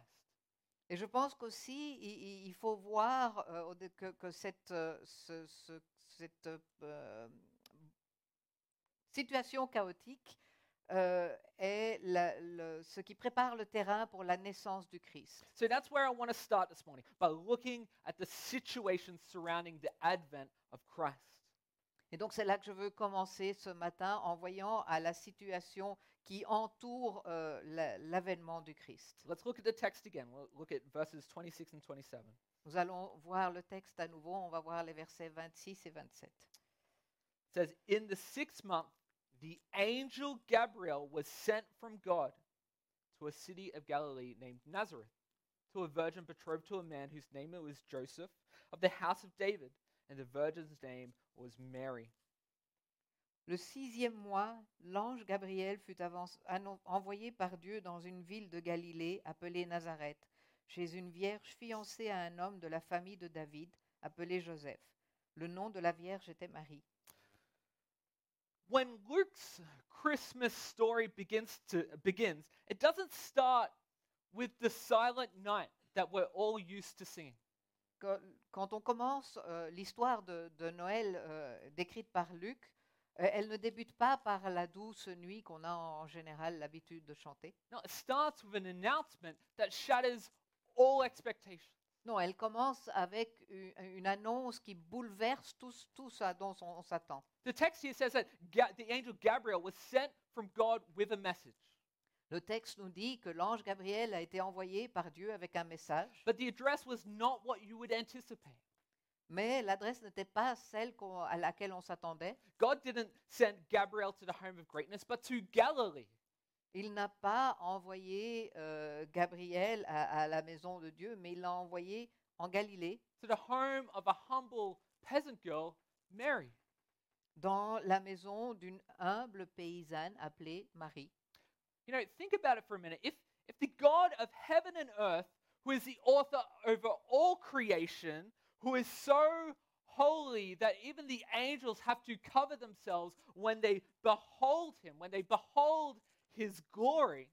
Speaker 2: Et je pense qu'aussi, il faut voir euh, que, que cette, euh, ce- ce- cette euh, situation chaotique est la- le- ce qui prépare le terrain pour la naissance du Christ.
Speaker 3: So that's where I want to start this morning by looking at the situation surrounding the advent of Christ.
Speaker 2: Et donc c'est là que je veux commencer ce matin en voyant à la situation qui entoure euh, la- l'avènement du Christ.
Speaker 3: Let's look at the text again. We'll look at verses 26 and 27.
Speaker 2: Nous allons voir le texte à nouveau, on va voir les versets 26 et 27.
Speaker 3: It says, In the sixth month, the angel Gabriel was sent from God to a city of Galilee named Nazareth, to a virgin betrothed to a man whose name was Joseph, of the house of David, and the virgin's name was Mary.
Speaker 2: Le sixième mois, l'ange Gabriel fut envoyé par Dieu dans une ville de Galilée appelée Nazareth, chez une vierge fiancée à un homme de la famille de David, appelé Joseph. Le nom de la vierge était Marie.
Speaker 3: When Luke's Christmas story begins to begins, it doesn't start with the silent night that we're all used to singing.
Speaker 2: Quand, on commence euh, l'histoire de, de Noël euh, décrite par Luc, euh, elle ne débute pas par la douce nuit qu'on a en général l'habitude de chanter.
Speaker 3: No, it starts with an announcement that shatters all expectations.
Speaker 2: Non, elle commence avec u- une, annonce qui bouleverse tout, ce- tout ça dont on, on s'attend.
Speaker 3: The text here says that Ga- the angel Gabriel was sent from God with a message.
Speaker 2: Le texte nous dit que l'ange Gabriel a été envoyé par Dieu avec un message,
Speaker 3: But the address was not what you would anticipate.
Speaker 2: mais l'adresse n'était pas celle à laquelle on s'attendait.
Speaker 3: God didn't send Gabriel to the home of greatness, but to Galilee.
Speaker 2: Il n'a pas envoyé euh, Gabriel à, à la maison de Dieu, mais il l'a envoyé en Galilée,
Speaker 3: to the home of a humble peasant girl, Mary.
Speaker 2: dans la maison d'une humble paysanne appelée Marie.
Speaker 3: You know, think about it for a minute. If, if the God of heaven and earth, who is the author over all creation, who is so holy that even the angels have to cover themselves when they behold him, when they behold his glory,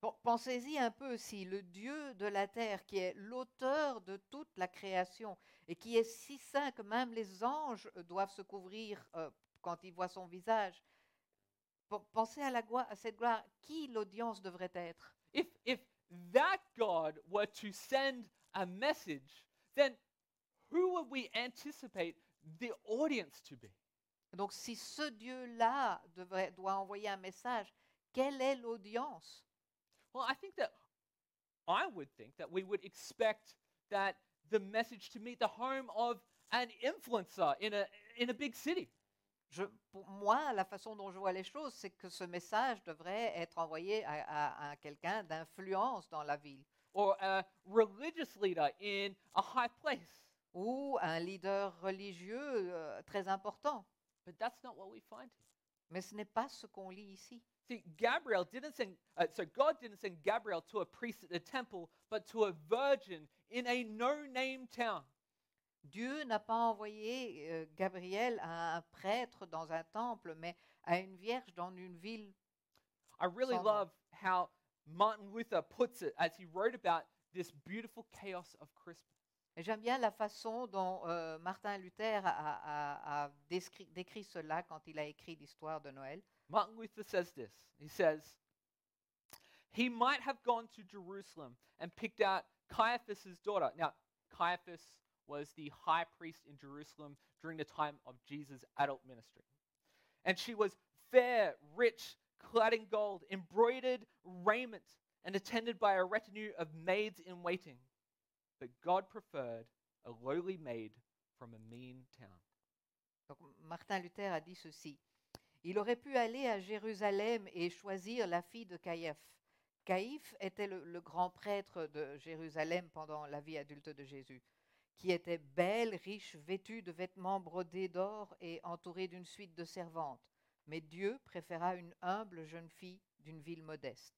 Speaker 2: Bon, Pensez-y un peu si le Dieu de la terre, qui est l'auteur de toute la création et qui est si saint que même les anges doivent se couvrir euh, quand ils voient son visage, pensez à, la gloire, à cette gloire, qui l'audience devrait être?
Speaker 3: If, if that God were to send a message, then who would we anticipate the audience to be?
Speaker 2: Donc si ce Dieu-là doit envoyer un message, quelle est l'audience?
Speaker 3: Well, I think that I would think that we would expect that the message to meet the home of an influencer in a in a big city.
Speaker 2: Je- Pour moi, la façon dont je vois les choses, c'est que ce message devrait être envoyé à, à- à quelqu'un d'influence dans la ville.
Speaker 3: or a religious leader in a high place.
Speaker 2: ou un leader religieux euh, très important.
Speaker 3: But that's not what we find.
Speaker 2: Mais ce n'est pas ce qu'on lit ici.
Speaker 3: See, Gabriel didn't send, uh, so God didn't send Gabriel to a priest at the temple, but to a virgin in a no name town.
Speaker 2: Dieu n'a pas envoyé euh, Gabriel à un prêtre dans un temple, mais à une vierge dans une ville.
Speaker 3: I really love how Martin Luther puts it as he wrote about this beautiful chaos of Christmas.
Speaker 2: J'aime bien la façon dont euh, Martin Luther a, a- a décrit, décrit cela quand il a écrit l'histoire de Noël.
Speaker 3: Martin Luther says this. He says, He might have gone to Jerusalem and picked out Caiaphas' daughter. Now, Caiaphas was the high priest in Jerusalem during the time of Jesus' adult ministry. And she was fair, rich, clad in gold, embroidered raiment, and attended by a retinue of maids in waiting. But God preferred a lowly maid from a mean town.
Speaker 2: Donc, Martin Luther a dit ceci. Il aurait pu aller à Jérusalem et choisir la fille de Caïphe. Caïphe était le, le grand prêtre de Jérusalem pendant la vie adulte de Jésus, qui était belle, riche, vêtue de vêtements brodés d'or et entourée d'une suite de servantes. Mais Dieu préféra une humble jeune fille d'une ville modeste.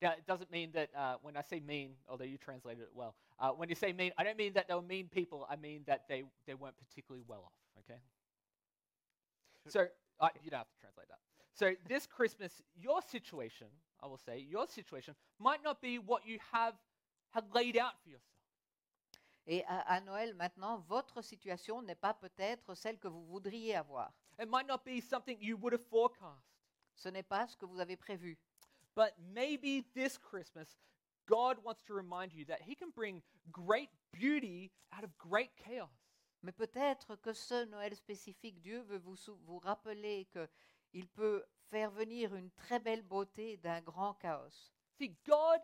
Speaker 3: Now, it doesn't mean that uh, when I say mean, although you translated it well, uh, when you say mean, I don't mean that they were mean people. I mean that they, they weren't particularly well off, okay? So, uh, you don't have to translate that. So, this Christmas, your situation, I will say, your situation might not be what you have had laid out for yourself.
Speaker 2: Et à, à Noël maintenant, votre situation n'est pas peut-être celle que vous voudriez avoir.
Speaker 3: It might not be something you would have forecast.
Speaker 2: Ce n'est pas ce que vous avez prévu.
Speaker 3: But maybe this Christmas, God wants to remind you that He can bring great beauty out of great chaos.
Speaker 2: Mais peut-être que ce Noël spécifique, Dieu veut vous, vous rappeler qu'il peut faire venir une très belle beauté d'un grand chaos.
Speaker 3: See, God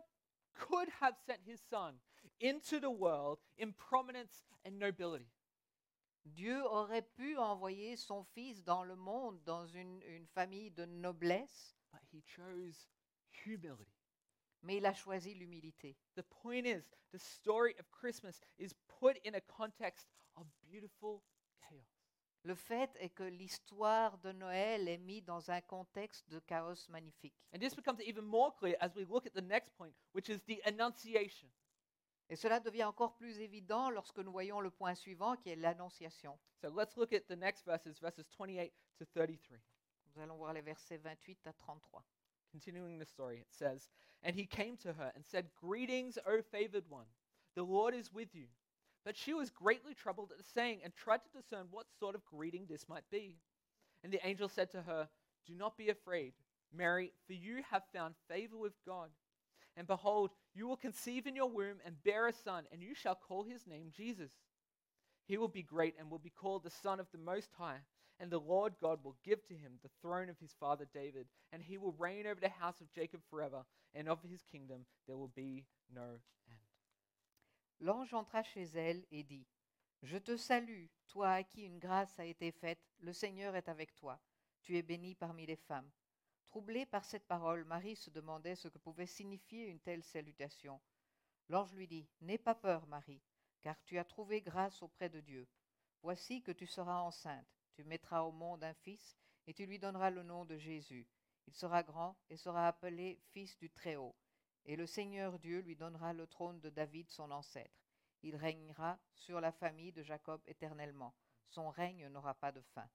Speaker 3: could have sent His Son into the world in prominence and nobility.
Speaker 2: Dieu aurait pu envoyer son Fils dans le monde, dans une, une famille de noblesse,
Speaker 3: But he chose humility.
Speaker 2: mais il a choisi l'humilité.
Speaker 3: The point is, the story of Christmas is put in a context of beautiful chaos.
Speaker 2: Le fait est que l'histoire de Noël est mise dans un contexte de chaos magnifique.
Speaker 3: And this becomes even more clear as we look at the next point, which is the Annunciation.
Speaker 2: Et cela devient encore plus évident lorsque nous voyons le point suivant qui est l'Annonciation.
Speaker 3: So let's look at the next verses, verses 28 to 33.
Speaker 2: Nous allons voir les versets 28 à 33.
Speaker 3: Continuing the story, it says, And he came to her and said, Greetings, O favored one, the Lord is with you. But she was greatly troubled at the saying and tried to discern what sort of greeting this might be. And the angel said to her, Do not be afraid, Mary, for you have found favor with God. And behold, you will conceive in your womb and bear a son, and you shall call his name Jesus. He will be great and will be called the Son of the Most High. And the Lord God will give to him the throne of his father David, and he will reign over the house of Jacob forever, and of his kingdom there will be no end.
Speaker 2: L'ange entra chez elle et dit, Je te salue, toi à qui une grâce a été faite, le Seigneur est avec toi, tu es bénie parmi les femmes. Troublée par cette parole, Marie se demandait ce que pouvait signifier une telle salutation. L'ange lui dit, N'aie pas peur, Marie, car tu as trouvé grâce auprès de Dieu. Voici que tu seras enceinte, tu mettras au monde un fils, et tu lui donneras le nom de Jésus. Il sera grand et sera appelé Fils du Très-Haut. Et le Seigneur Dieu lui donnera le trône de David, son ancêtre. Il régnera sur la famille de Jacob éternellement. Son règne n'aura pas de fin.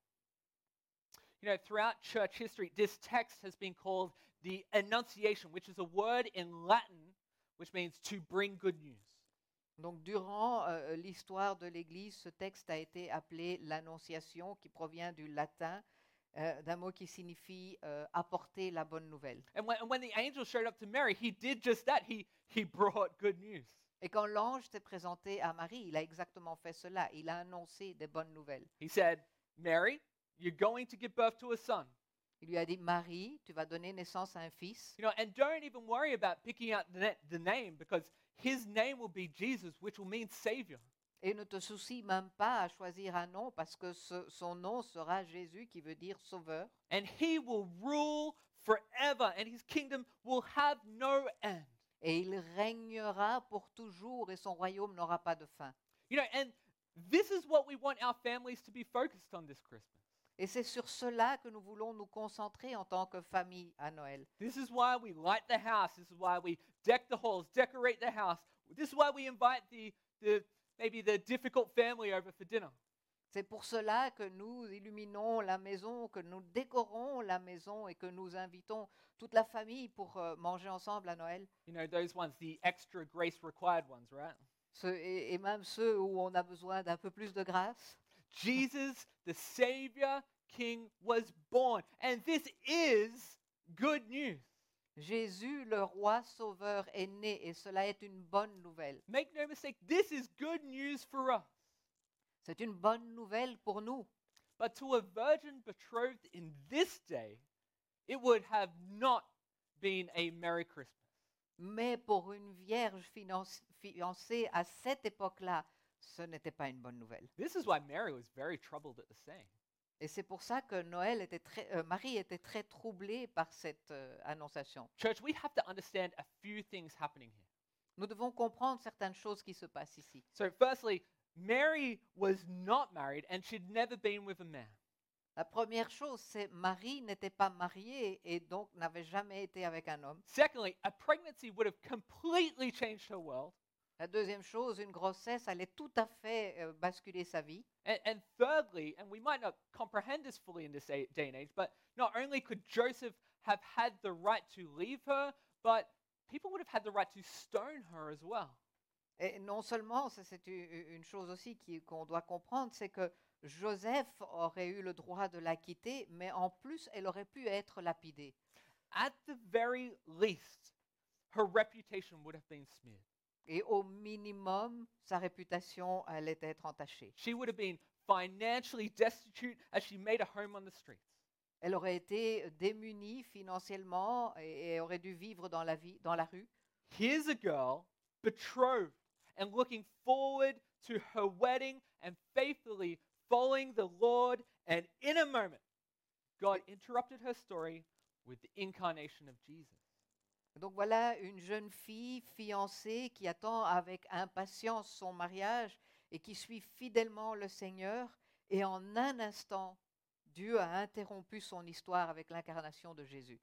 Speaker 3: You know, throughout church history, this text has been called the Annunciation, which is a word in Latin which means to bring good news.
Speaker 2: Donc, durant euh, l'histoire de l'Église, ce texte a été appelé l'Annonciation, qui provient du latin, euh, d'un mot qui signifie euh, apporter la bonne nouvelle.
Speaker 3: And when, and when the angel showed up to Mary, he did just that. He, he brought good news.
Speaker 2: Et quand l'ange s'est présenté à Marie, il a exactement fait cela. Il a annoncé des bonnes nouvelles.
Speaker 3: He said, Mary, you're going to give birth to a son.
Speaker 2: Il lui a dit, Marie, tu vas donner naissance à un fils.
Speaker 3: You know, and don't even worry about picking out the, the name because his name will be Jesus, which will mean Savior.
Speaker 2: Et ne te soucie même pas à choisir un nom parce que ce- son nom sera Jésus qui veut dire sauveur.
Speaker 3: And he will rule forever, and his kingdom will have no end.
Speaker 2: Et il régnera pour toujours et son royaume n'aura pas de fin.
Speaker 3: You know, and this is what we want our families to be focused on this Christmas.
Speaker 2: Et c'est sur cela que nous voulons nous concentrer en tant que famille à Noël.
Speaker 3: This is why we light the house. This is why we deck the halls, decorate the house. This is why we invite the, the maybe the difficult family over for dinner.
Speaker 2: C'est pour cela que nous illuminons la maison, que nous décorons la maison et que nous invitons toute la famille pour euh, manger ensemble à Noël.
Speaker 3: You know, those ones, the extra grace required ones, right?
Speaker 2: Ceux- et, et même ceux où on a besoin d'un peu plus de grâce.
Speaker 3: Jesus, the Savior King, was born. And this is good news.
Speaker 2: Jésus, le roi sauveur, est né et cela est une bonne nouvelle.
Speaker 3: Make no mistake, this is good news for us.
Speaker 2: C'est une bonne nouvelle pour nous.
Speaker 3: But to a virgin betrothed in this day, it would have not been a Merry Christmas.
Speaker 2: Mais pour une vierge fiancée à cette époque-là, ce n'était pas une bonne nouvelle.
Speaker 3: This is why Mary was very troubled at the saying.
Speaker 2: Et c'est pour ça que Noël était très, euh, Marie était très troublée par cette euh, annonciation.
Speaker 3: Church, we have to understand a few things happening here.
Speaker 2: Nous devons comprendre certaines choses qui se passent ici.
Speaker 3: So, firstly, Mary was not married and she'd never been with a man.
Speaker 2: La première chose, c'est Marie n'était pas mariée et donc n'avait jamais été avec un homme.
Speaker 3: Secondly, a pregnancy would have completely changed her world.
Speaker 2: La deuxième chose, une grossesse allait tout à fait euh, basculer sa vie.
Speaker 3: And, and thirdly, and we might not comprehend this fully in this day and age, but not only could Joseph have had the right to leave her, but people would have had the right to stone her as well.
Speaker 2: Et non seulement, c'est une chose aussi qu'on doit comprendre, c'est que Joseph aurait eu le droit de la quitter, mais en plus, elle aurait pu être lapidée.
Speaker 3: At the very least, her reputation would have been smeared.
Speaker 2: Et au minimum, sa réputation allait être entachée.
Speaker 3: She would have been financially destitute as she made a home on the streets.
Speaker 2: Elle aurait été démunie financièrement et, et aurait dû vivre dans la, vie, dans la rue.
Speaker 3: Here's a girl betrothed and looking forward to her wedding and faithfully following the Lord. And in a moment, God interrupted her story with the incarnation of Jesus.
Speaker 2: Donc voilà une jeune fille fiancée qui attend avec impatience son mariage et qui suit fidèlement le Seigneur. Et en un instant, Dieu a interrompu son histoire avec l'incarnation de Jésus.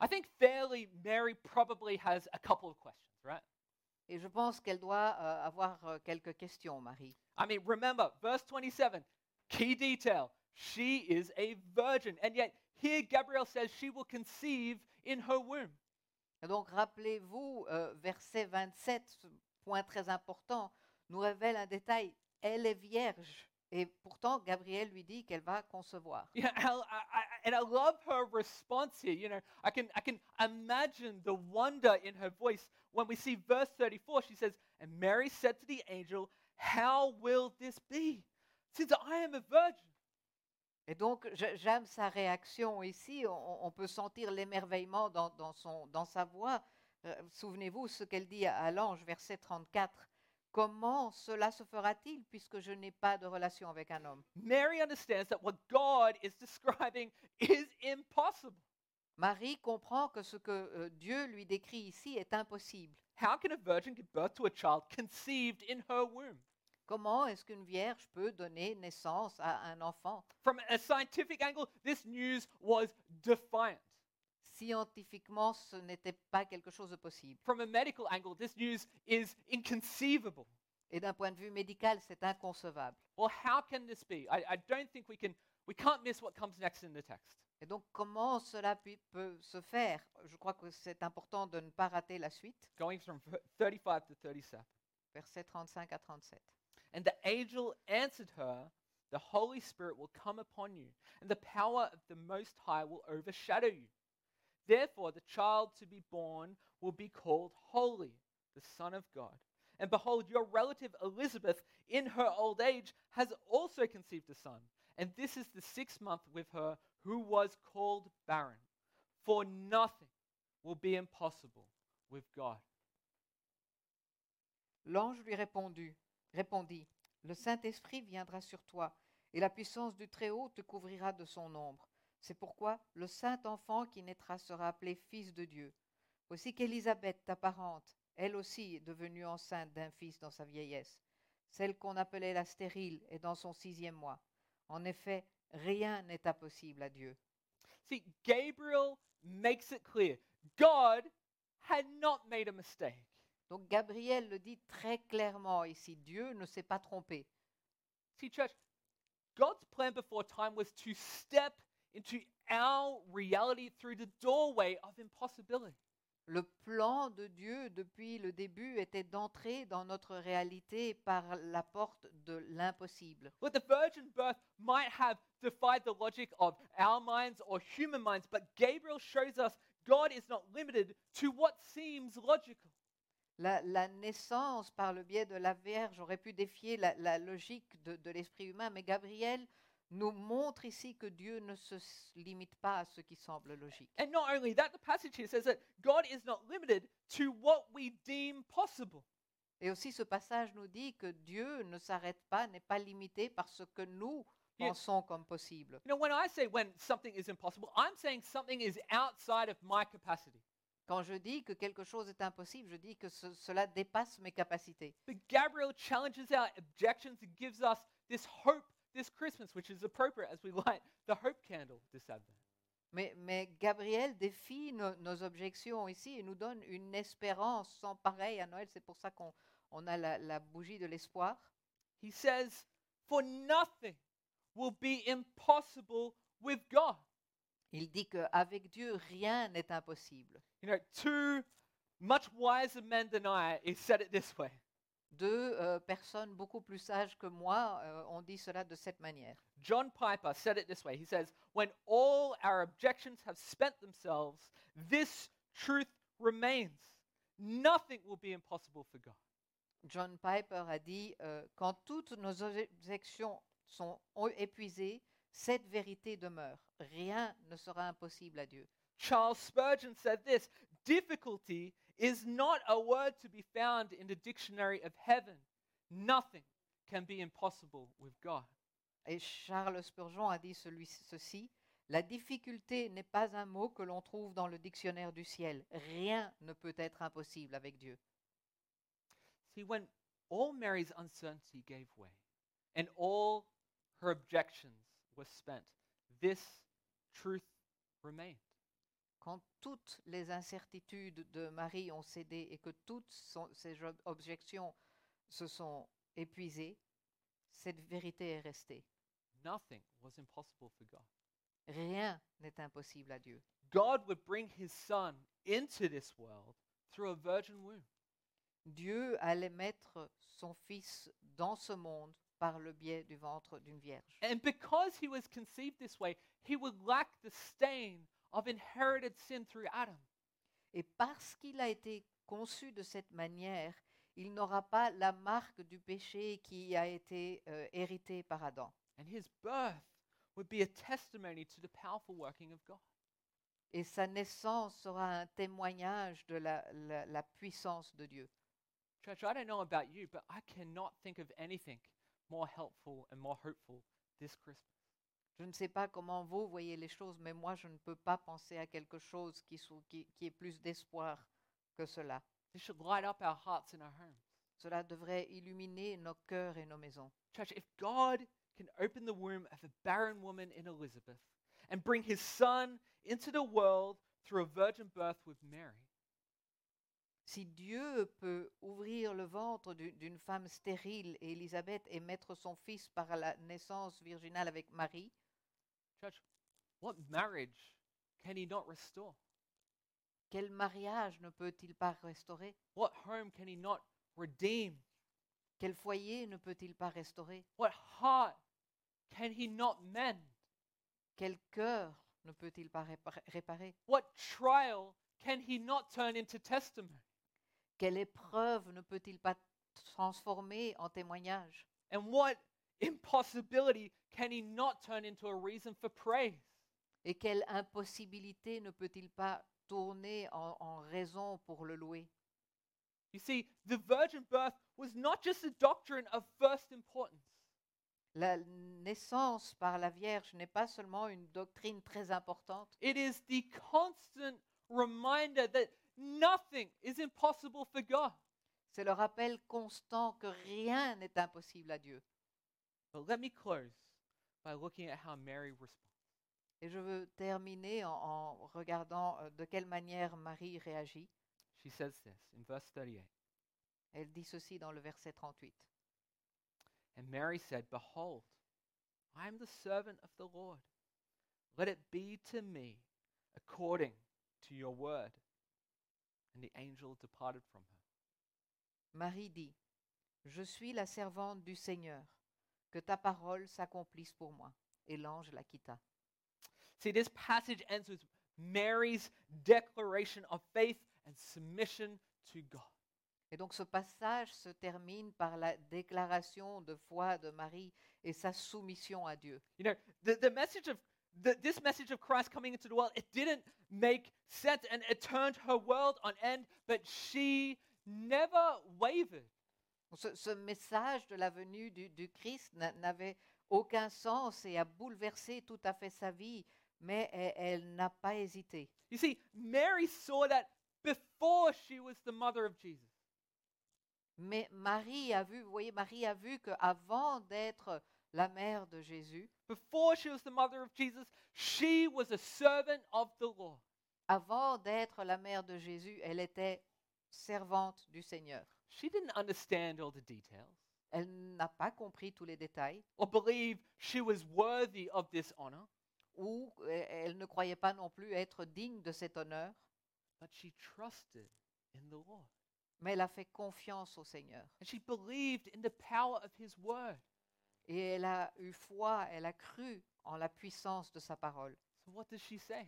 Speaker 3: I think fairly, Mary probably has a couple of questions, right?
Speaker 2: Et je pense qu'elle doit euh, avoir euh, quelques questions, Marie.
Speaker 3: I mean, remember, verse 27, key detail. She is a virgin. And yet, here Gabriel says she will conceive in her womb.
Speaker 2: Donc rappelez-vous, euh, verset 27, ce point très important, nous révèle un détail. Elle est vierge. Et pourtant, Gabriel lui dit qu'elle va concevoir.
Speaker 3: Yeah, I, I- and I love her response here. You know, I can, I can imagine the wonder in her voice when we see verse 34. She says, And Mary said to the angel, How will this be? Since I am a virgin.
Speaker 2: Et donc, j'aime sa réaction ici. On, on peut sentir l'émerveillement dans, dans son- dans sa voix. Euh, Souvenez-vous ce qu'elle dit à, à l'ange, verset 34. Comment cela se fera-t-il puisque je n'ai pas de relation avec un homme?
Speaker 3: Mary understands that what God is describing is impossible.
Speaker 2: Marie comprend que ce que euh, Dieu lui décrit ici est impossible.
Speaker 3: How can a virgin give birth to a child conceived in her womb?
Speaker 2: Comment est-ce qu'une vierge peut donner naissance à un enfant?
Speaker 3: From a scientific angle, this news was defiant.
Speaker 2: Scientifiquement, ce n'était pas quelque chose de possible.
Speaker 3: From a medical angle, this news is inconceivable.
Speaker 2: Et d'un point de vue médical, c'est inconcevable.
Speaker 3: Well, how can this be? I, I don't think we can, we can't miss what comes next in the text.
Speaker 2: Et donc, comment cela peut se faire? Je crois que c'est important de ne pas rater la suite,
Speaker 3: Going from v- 35 to 37.
Speaker 2: versets 35 à 37.
Speaker 3: And the angel answered her, The Holy Spirit will come upon you, and the power of the Most High will overshadow you. Therefore, the child to be born will be called Holy, the Son of God. And behold, your relative Elizabeth, in her old age, has also conceived a son. And this is the sixth month with her who was called barren. For nothing will be impossible with God.
Speaker 2: L'ange lui répondit, répondit Le Saint-Esprit viendra sur toi, et la puissance du Très-Haut te couvrira de son ombre. C'est pourquoi le saint enfant qui naîtra sera appelé Fils de Dieu. Aussi qu'Élisabeth, ta parente, elle aussi est devenue enceinte d'un fils dans sa vieillesse. Celle qu'on appelait la stérile est dans son sixième mois. En effet, rien n'est impossible à Dieu.
Speaker 3: See, Gabriel makes it clear God had not made a mistake.
Speaker 2: Donc Gabriel le dit très clairement ici, Dieu ne s'est pas trompé.
Speaker 3: See, church, God's plan before time was to step into our reality through the doorway of impossibility.
Speaker 2: Le plan de Dieu depuis le début était d'entrer dans notre réalité par la porte de l'impossible.
Speaker 3: Look, the virgin birth might have defied the logic of our minds or human minds, but Gabriel shows us God is not limited to what seems logical.
Speaker 2: La, la naissance par le biais de la Vierge aurait pu défier la, la logique de, de l'esprit humain, mais Gabriel nous montre ici que Dieu ne se limite pas à ce qui semble logique.
Speaker 3: And not only that, the passage here says that God is not limited to what we deem possible.
Speaker 2: Et aussi ce passage nous dit que Dieu ne s'arrête pas, n'est pas limité par ce que nous pensons comme possible.
Speaker 3: You know, when I say when something is impossible, I'm saying something is outside of my capacity.
Speaker 2: Quand je dis que quelque chose est impossible, je dis que ce- cela dépasse mes capacités.
Speaker 3: But Gabriel challenges our objections and gives us this hope this Christmas, which is appropriate as we light the hope candle this Advent.
Speaker 2: Mais, mais Gabriel défie no- nos objections ici et nous donne une espérance sans pareil à Noël. C'est pour ça qu'on on a la, la bougie de l'espoir.
Speaker 3: He says, For nothing will be impossible with God.
Speaker 2: Il dit qu'avec Dieu, rien n'est impossible.
Speaker 3: You know, two much wiser men than I he said it this way.
Speaker 2: Deux euh, personnes beaucoup plus sages que moi euh, ont dit cela de cette manière.
Speaker 3: John Piper said it this way. He says, When all our objections have spent themselves, this truth remains. Nothing will be impossible for God.
Speaker 2: John Piper a dit euh, Quand toutes nos objections sont épuisées, cette vérité demeure. Rien ne sera impossible à Dieu.
Speaker 3: Charles Spurgeon said this Difficulty is not a word to be found in the dictionary of heaven. Nothing can be impossible with God.
Speaker 2: Et Charles Spurgeon a dit celui- ceci La difficulté n'est pas un mot que l'on trouve dans le dictionnaire du ciel. Rien ne peut être impossible avec Dieu.
Speaker 3: See, when all Mary's uncertainty gave way and all her objections were spent, this truth remained.
Speaker 2: Quand toutes les incertitudes de Marie ont cédé et que toutes son- ses objections se sont épuisées, cette vérité est restée.
Speaker 3: Nothing was impossible for God.
Speaker 2: Rien n'est impossible à Dieu.
Speaker 3: God would bring his son into this world through a virgin womb.
Speaker 2: Dieu allait mettre son Fils dans ce monde par le biais du ventre d'une vierge.
Speaker 3: And because he was conceived this way, he would lack the stain of inherited sin through Adam.
Speaker 2: Et parce qu'il a été conçu de cette manière, il n'aura pas la marque du péché qui a été euh, hérité par Adam.
Speaker 3: And his birth would be a testimony to the powerful working of God.
Speaker 2: Et sa naissance sera un témoignage de la, la- la puissance de Dieu.
Speaker 3: Church, I don't know about you, but I cannot think of anything more helpful and more hopeful this Christmas.
Speaker 2: Je ne sais pas comment vous voyez les choses, mais moi, je ne peux pas penser à quelque chose qui, sou- qui, qui ait plus d'espoir que cela.
Speaker 3: This should light up our hearts and our homes.
Speaker 2: Cela devrait illuminer nos cœurs et nos maisons.
Speaker 3: Church, if God can open the womb of a barren woman in Elizabeth and bring his son into the world through a virgin birth with Mary,
Speaker 2: Si Dieu peut ouvrir le ventre d'u- d'une femme stérile et Élisabeth et mettre son fils par la naissance virginale avec Marie,
Speaker 3: church, what marriage can he not restore?
Speaker 2: quel mariage ne peut-il pas restaurer?
Speaker 3: What home can he not redeem?
Speaker 2: Quel foyer ne peut-il pas restaurer?
Speaker 3: What heart can he not mend?
Speaker 2: Quel cœur ne peut-il pas répa- réparer?
Speaker 3: What trial can he not turn into testimony?
Speaker 2: Quelle épreuve ne peut-il pas transformer en témoignage?
Speaker 3: And what impossibility can he not turn into a reason for praise?
Speaker 2: Et quelle impossibilité ne peut-il pas tourner en, en raison pour le louer?
Speaker 3: You see, the virgin birth was not just a doctrine of first importance.
Speaker 2: La naissance par la Vierge n'est pas seulement une doctrine très importante,
Speaker 3: It is the constant reminder that nothing is impossible for God.
Speaker 2: c'est le rappel constant que rien n'est impossible à Dieu.
Speaker 3: But let me close by looking at how Mary responds.
Speaker 2: Et je veux terminer en, en regardant euh, de quelle manière Marie réagit.
Speaker 3: She says this in verse 38.
Speaker 2: Elle dit ceci dans le verset 38.
Speaker 3: And Mary said, Behold, I am the servant of the Lord. Let it be to me according to your word. And the angel departed from her.
Speaker 2: Marie dit, Je suis la servante du Seigneur, que ta parole s'accomplisse pour moi. Et l'ange la quitta.
Speaker 3: See, this passage ends with Mary's declaration of faith and submission to God.
Speaker 2: Et donc ce passage se termine par la déclaration de foi de Marie et sa soumission à Dieu.
Speaker 3: You know, the, the message of the, this message of Christ coming into the world, it didn't make sense and it turned her world on end, but she never wavered.
Speaker 2: Ce, ce message de la venue du, du Christ n'a- n'avait aucun sens et a bouleversé tout à fait sa vie, mais elle, elle n'a pas hésité.
Speaker 3: You see, Mary saw that before she was the mother of Jesus.
Speaker 2: Mais Marie a vu, vous voyez, Marie a vu qu'avant d'être la mère de Jésus,
Speaker 3: Before she was the mother of Jesus, she was a servant of the Lord.
Speaker 2: avant d'être la mère de Jésus, elle était servante du Seigneur.
Speaker 3: She didn't understand all the details
Speaker 2: Elle n'a pas compris tous les détails,
Speaker 3: or believe she was worthy of this honor,
Speaker 2: ou euh, elle ne croyait pas non plus être digne de cet honneur,
Speaker 3: but she trusted in the Lord.
Speaker 2: mais elle a fait confiance au Seigneur.
Speaker 3: And she believed in the power of his word.
Speaker 2: Et elle a eu foi, elle a cru en la puissance de sa parole.
Speaker 3: So what does she say?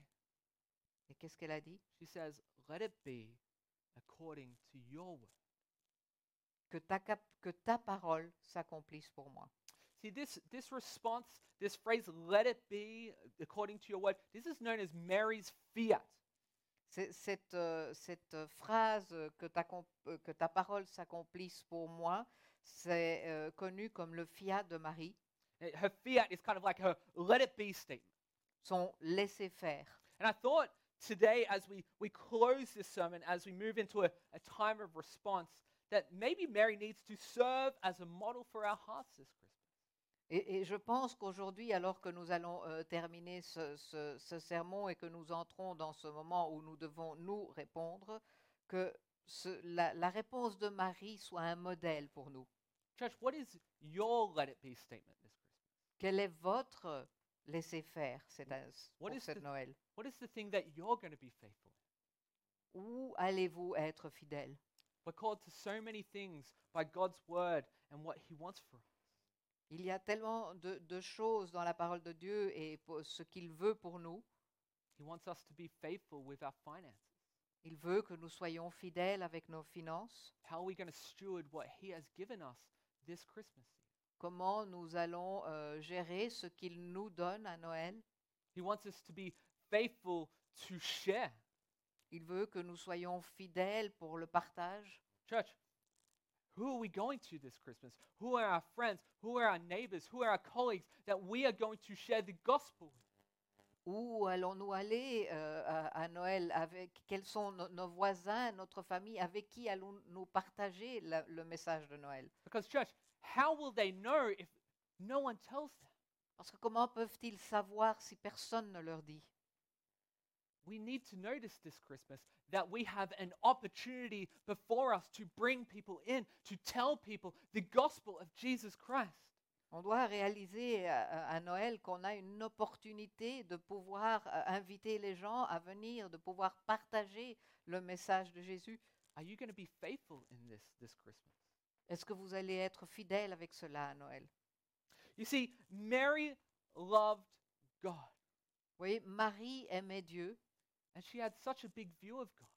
Speaker 2: Et qu'est-ce qu'elle a dit?
Speaker 3: She says, Let it be according to your word.
Speaker 2: que ta, que ta parole s'accomplisse pour moi.
Speaker 3: See, this, this response, this phrase, let it be according to your word, this is known as Mary's fiat.
Speaker 2: Cette, euh, cette phrase euh, que ta, euh, que ta parole s'accomplisse pour moi, c'est euh, connu comme le fiat de Marie,
Speaker 3: Uh, Her fiat is kind of like her let it be statement.
Speaker 2: son laisser-faire.
Speaker 3: And I thought today, as we, we close this sermon, as we move into a, a time of response, that maybe Mary needs to serve as a model for our hearts this Christmas.
Speaker 2: Et, et je pense qu'aujourd'hui, alors que nous allons euh, terminer ce, ce- ce sermon et que nous entrons dans ce moment où nous devons nous répondre, que ce- la, la réponse de Marie soit un modèle pour nous.
Speaker 3: Church, what is your let it be statement this Christmas?
Speaker 2: Quel est votre laisser-faire cette,
Speaker 3: What
Speaker 2: pour cette
Speaker 3: the-
Speaker 2: Noël?
Speaker 3: What is the thing that you're going to be faithful in?
Speaker 2: Où allez-vous être fidèle
Speaker 3: We're called to so many things by God's word and what He wants for us.
Speaker 2: Il y a tellement de, de choses dans la parole de Dieu et pour ce qu'il veut pour nous.
Speaker 3: He wants us to be faithful with our finances.
Speaker 2: Il veut que nous soyons fidèles avec nos finances.
Speaker 3: How are we going to steward what He has given us this Christmas season?
Speaker 2: Comment nous allons euh, gérer ce qu'il nous donne à Noël?
Speaker 3: He wants us to be faithful to share.
Speaker 2: Il veut que nous soyons fidèles pour le partage.
Speaker 3: Church, who are we going to this Christmas? Who are our friends? Who are our neighbors? Who are our colleagues that we are going to share the gospel with?
Speaker 2: Où allons-nous aller euh, à, à Noël avec Quels sont no- nos voisins, notre famille Avec qui allons-nous partager la- le message de Noël?
Speaker 3: Because, church, how will they know if no one tells them?
Speaker 2: Parce que comment peuvent-ils savoir si personne ne leur dit?
Speaker 3: We need to notice this Christmas that we have an opportunity before us to bring people in, to tell people the gospel of Jesus Christ.
Speaker 2: On doit réaliser à, à- à Noël qu'on a une opportunité de pouvoir euh, inviter les gens à venir, de pouvoir partager le message de Jésus.
Speaker 3: Are you going to be faithful in this this Christmas?
Speaker 2: Est-ce que vous allez être fidèle avec cela à Noël?
Speaker 3: You see, Mary loved God,
Speaker 2: Vous voyez, Marie aimait Dieu
Speaker 3: and she had such a big view of God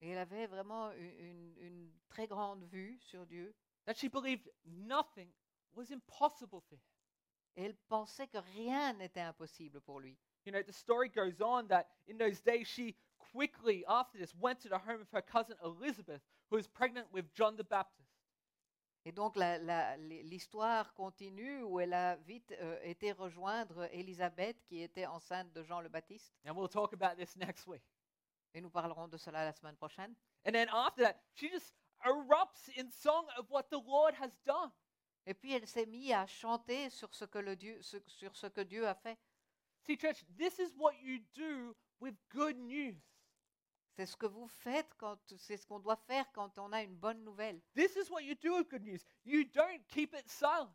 Speaker 2: et elle avait vraiment une, une- une très grande vue sur Dieu.
Speaker 3: that she believed nothing was impossible for him.
Speaker 2: Et elle pensait que rien n'était impossible pour lui.
Speaker 3: You know, the story goes on that in those days she quickly, after this, went to the home of her cousin Elizabeth, who was pregnant with John the Baptist.
Speaker 2: Et donc l'histoire continue où elle a vite euh, été rejoindre Élisabeth qui était enceinte de Jean le Baptiste.
Speaker 3: And we'll talk about this next week.
Speaker 2: Et nous parlerons de cela la semaine prochaine.
Speaker 3: And then after that, she just erupts in song of what the Lord has done.
Speaker 2: Et puis elle s'est mise à chanter sur ce que, le Dieu, sur ce que Dieu a fait.
Speaker 3: See, church, this is what you do with good news.
Speaker 2: C'est ce que vous faites quand c'est ce qu'on doit faire quand on a une bonne nouvelle.
Speaker 3: This is what you do with good news. You don't keep it silent.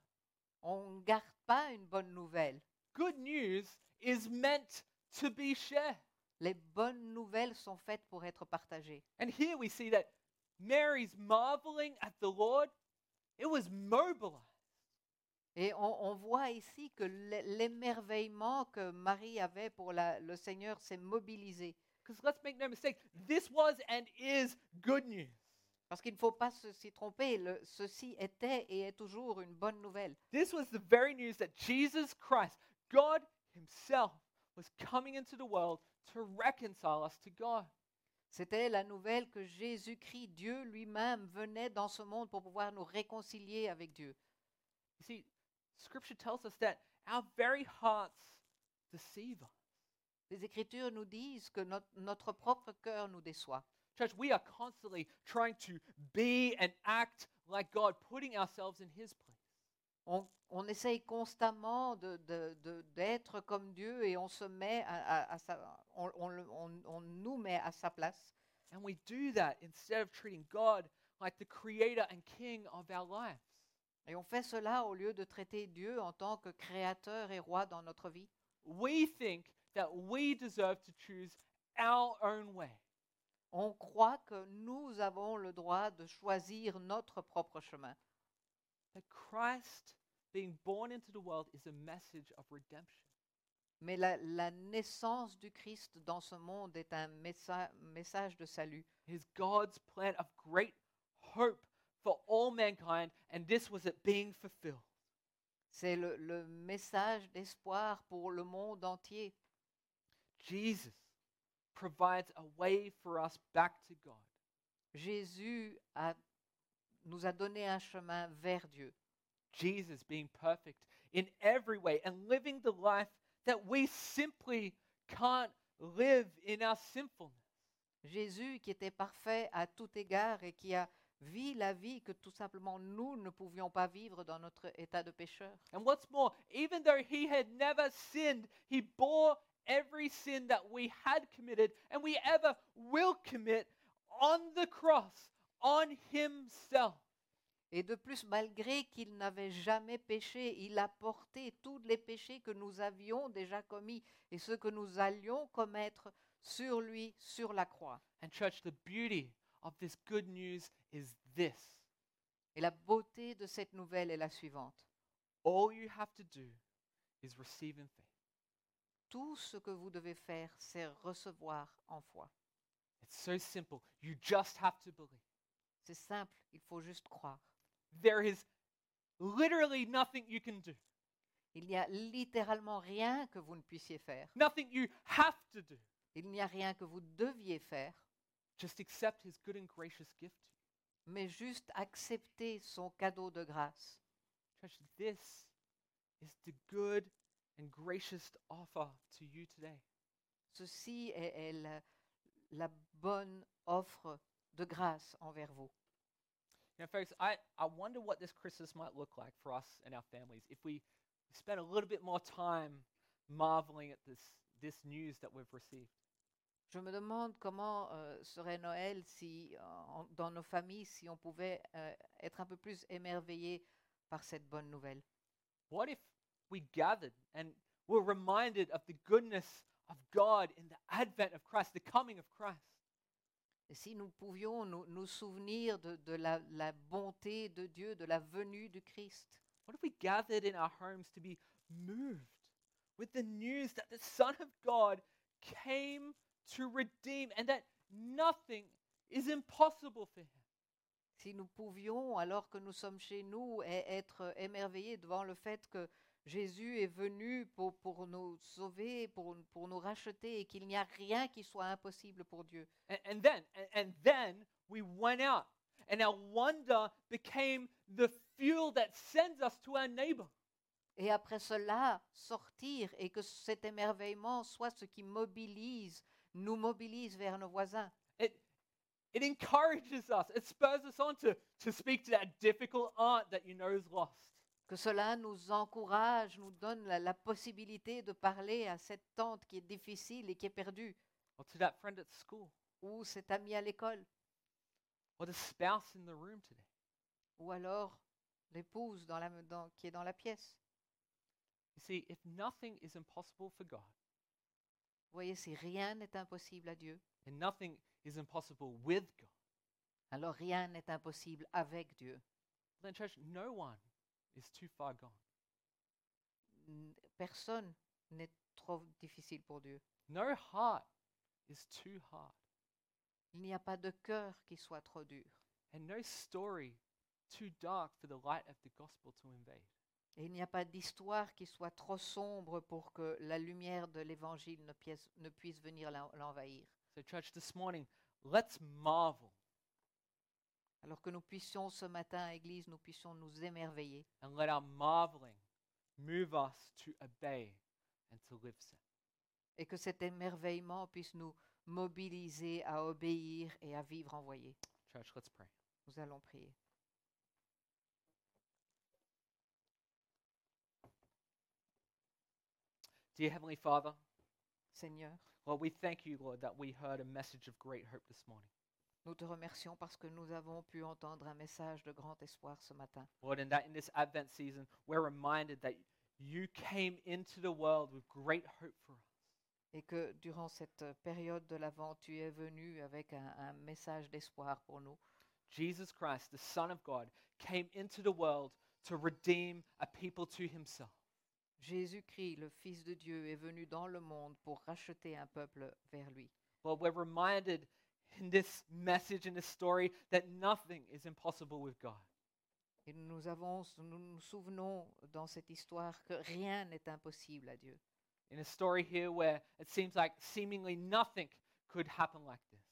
Speaker 2: On ne garde pas une bonne nouvelle.
Speaker 3: Good news is meant to be shared.
Speaker 2: Les bonnes nouvelles sont faites pour être partagées.
Speaker 3: And here we see that Mary's marveling at the Lord, it was mobilized.
Speaker 2: Et on, on voit ici que l'é- l'émerveillement que Marie avait pour la- le Seigneur s'est mobilisé.
Speaker 3: Because let's make no mistake, this was and is good news.
Speaker 2: Parce qu'il ne faut pas s'y tromper, le- ceci était et est toujours une bonne nouvelle.
Speaker 3: This was the very news that Jesus Christ, God Himself, was coming into the world to reconcile us to God.
Speaker 2: C'était la nouvelle que Jésus-Christ, Dieu lui-même, venait dans ce monde pour pouvoir nous réconcilier avec Dieu.
Speaker 3: You see, Scripture tells us that our very hearts deceive us.
Speaker 2: Les Écritures nous disent que notre, notre propre cœur nous déçoit.
Speaker 3: Church, we are constantly trying to be and act like God, putting ourselves in His place.
Speaker 2: On, on essaye constamment de- de- de- d'être comme Dieu et on se met à, à- à sa- on, on- on nous met à sa place.
Speaker 3: And we do that instead of treating God like the creator and king of our lives.
Speaker 2: Et on fait cela au lieu de traiter Dieu en tant que créateur et roi dans notre vie.
Speaker 3: We think that we deserve to choose our own way.
Speaker 2: On croit que nous avons le droit de choisir notre propre chemin.
Speaker 3: That Christ being born into the world is a message of redemption.
Speaker 2: Mais la, la naissance du Christ dans ce monde est un messa- message de salut.
Speaker 3: It is God's plan of great hope for all mankind, and this was it being fulfilled.
Speaker 2: C'est le, le message d'espoir pour le monde entier.
Speaker 3: Jesus provides a way for us back to God.
Speaker 2: Jésus a- nous a donné un chemin vers Dieu.
Speaker 3: Jesus being perfect in every way and living the life that we simply can't live in our sinfulness.
Speaker 2: Jésus qui était parfait à tout égard et qui a vu la vie que tout simplement nous ne pouvions pas vivre dans notre état de pécheur.
Speaker 3: And what's more, even though he had never sinned, he bore every sin that we had committed and we ever will commit on the cross, on himself.
Speaker 2: Et de plus, malgré qu'il n'avait jamais péché, il a porté tous les péchés que nous avions déjà commis et ceux que nous allions commettre sur lui, sur la croix.
Speaker 3: And, church, the beauty of this good news is this
Speaker 2: Et la beauté de cette nouvelle est la suivante.
Speaker 3: all you have to do is receive in faith.
Speaker 2: Tout ce que vous devez faire, c'est recevoir en foi.
Speaker 3: It's so simple. You just have to believe.
Speaker 2: C'est simple, il faut juste croire.
Speaker 3: There is literally nothing you can do,
Speaker 2: Il n'y a littéralement rien que vous ne puissiez faire.
Speaker 3: nothing you have to do.
Speaker 2: Il n'y a rien que vous deviez faire,
Speaker 3: Just accept his good and gracious gift
Speaker 2: mais juste accepter son cadeau de grâce.
Speaker 3: This is the good and gracious offer to you today.
Speaker 2: Ceci est, est la, la bonne offre de grâce envers vous.
Speaker 3: You know, folks, I, I wonder what this Christmas might look like for us and our families if we spend a little bit more time marveling at this, this news that we've received.
Speaker 2: Je me demande comment euh, serait Noël si, euh, en- dans nos familles, si on pouvait euh, être un peu plus émerveillés par cette bonne nouvelle.
Speaker 3: What if we gathered and were reminded of the goodness of God in the advent of Christ, the coming of Christ?
Speaker 2: Si nous pouvions nous, nous souvenir de, de la, la bonté de Dieu, de la venue du Christ.
Speaker 3: What if we gathered in our homes to be moved with the news that the Son of God came to redeem and that nothing is impossible for him?
Speaker 2: Si nous pouvions, alors que nous sommes chez nous, e- être émerveillés devant le fait que Jésus est venu pour, pour nous sauver, pour, pour nous racheter, et qu'il n'y a rien qui soit impossible pour Dieu.
Speaker 3: And, and then, and, and then we went out, and our wonder became the fuel that sends us to our neighbor.
Speaker 2: Et après cela, sortir et que cet émerveillement soit ce qui mobilise, nous mobilise vers nos voisins.
Speaker 3: It, it encourages us, it spurs us on to, to speak to that difficult aunt that you know is lost.
Speaker 2: Que cela nous encourage, nous donne la, la possibilité de parler à cette tante qui est difficile et qui est perdue,
Speaker 3: Or to that friend at school,
Speaker 2: ou cet ami à l'école,
Speaker 3: or the spouse in the room today.
Speaker 2: ou alors l'épouse dans la, dans- qui est dans la pièce.
Speaker 3: You see, if nothing is impossible for God,
Speaker 2: Vous voyez, si rien n'est impossible à Dieu,
Speaker 3: and nothing is impossible with God,
Speaker 2: alors rien n'est impossible avec Dieu.
Speaker 3: then, church, no one is too far gone.
Speaker 2: Personne n'est trop difficile pour Dieu.
Speaker 3: No heart is too hard,
Speaker 2: Il n'y a pas de cœur qui soit trop dur.
Speaker 3: and no story too dark for the light of the gospel to invade.
Speaker 2: Et il n'y a pas d'histoire qui soit trop sombre pour que la lumière de l'Évangile ne, ne puisse venir l'en- l'envahir.
Speaker 3: So, church, this morning, let's marvel
Speaker 2: Alors que nous puissions ce matin à Église, nous puissions nous émerveiller
Speaker 3: and let our marveling move us to obey and to live
Speaker 2: et que cet émerveillement puisse nous mobilisés à obéir et à vivre envoyés.
Speaker 3: Church, let's pray.
Speaker 2: Nous allons prier.
Speaker 3: Dear Heavenly Father,
Speaker 2: Seigneur,
Speaker 3: Lord, we thank you, Lord, that we heard a message of great hope this morning.
Speaker 2: Nous te remercions parce que nous avons pu entendre un message de grand espoir ce matin.
Speaker 3: Lord, and that in this Advent season, we're reminded that you came into the world with great hope for us.
Speaker 2: Et que durant cette période de l'Avent, tu es venu avec un, un message d'espoir pour nous.
Speaker 3: Jesus Christ, the Son of God, came into the world to redeem a people to himself.
Speaker 2: Jésus-Christ, le Fils de Dieu, est venu dans le monde pour racheter un peuple vers lui.
Speaker 3: Lord, we're reminded in this message, in this story, that nothing is impossible with God.
Speaker 2: Et nous, avons, nous nous souvenons dans cette histoire que rien n'est impossible à Dieu.
Speaker 3: In a story here where it seems like seemingly nothing could happen like this,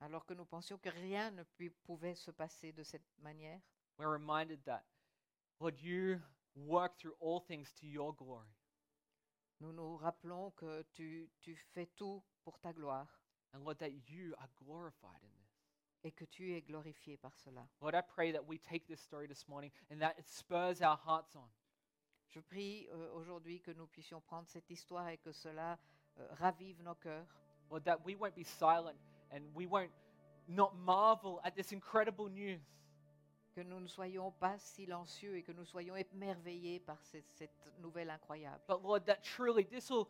Speaker 2: Alors que nous pensions que rien ne pu- pouvait se passer de cette manière,
Speaker 3: we're reminded that, Lord, you work through all things to your glory.
Speaker 2: nous nous rappelons que tu, tu fais tout pour ta gloire
Speaker 3: And Lord, that you are glorified in this.
Speaker 2: et que tu es glorifié par cela.
Speaker 3: Lord, I pray that we take this story this morning and that it spurs our hearts on.
Speaker 2: Je prie euh, aujourd'hui que nous puissions prendre cette histoire et que cela euh, ravive nos cœurs,
Speaker 3: Lord, that we won't be silent and we won't not marvel at this incredible news.
Speaker 2: que nous ne soyons pas silencieux et que nous soyons émerveillés par cette, cette nouvelle incroyable.
Speaker 3: But Lord, that truly this will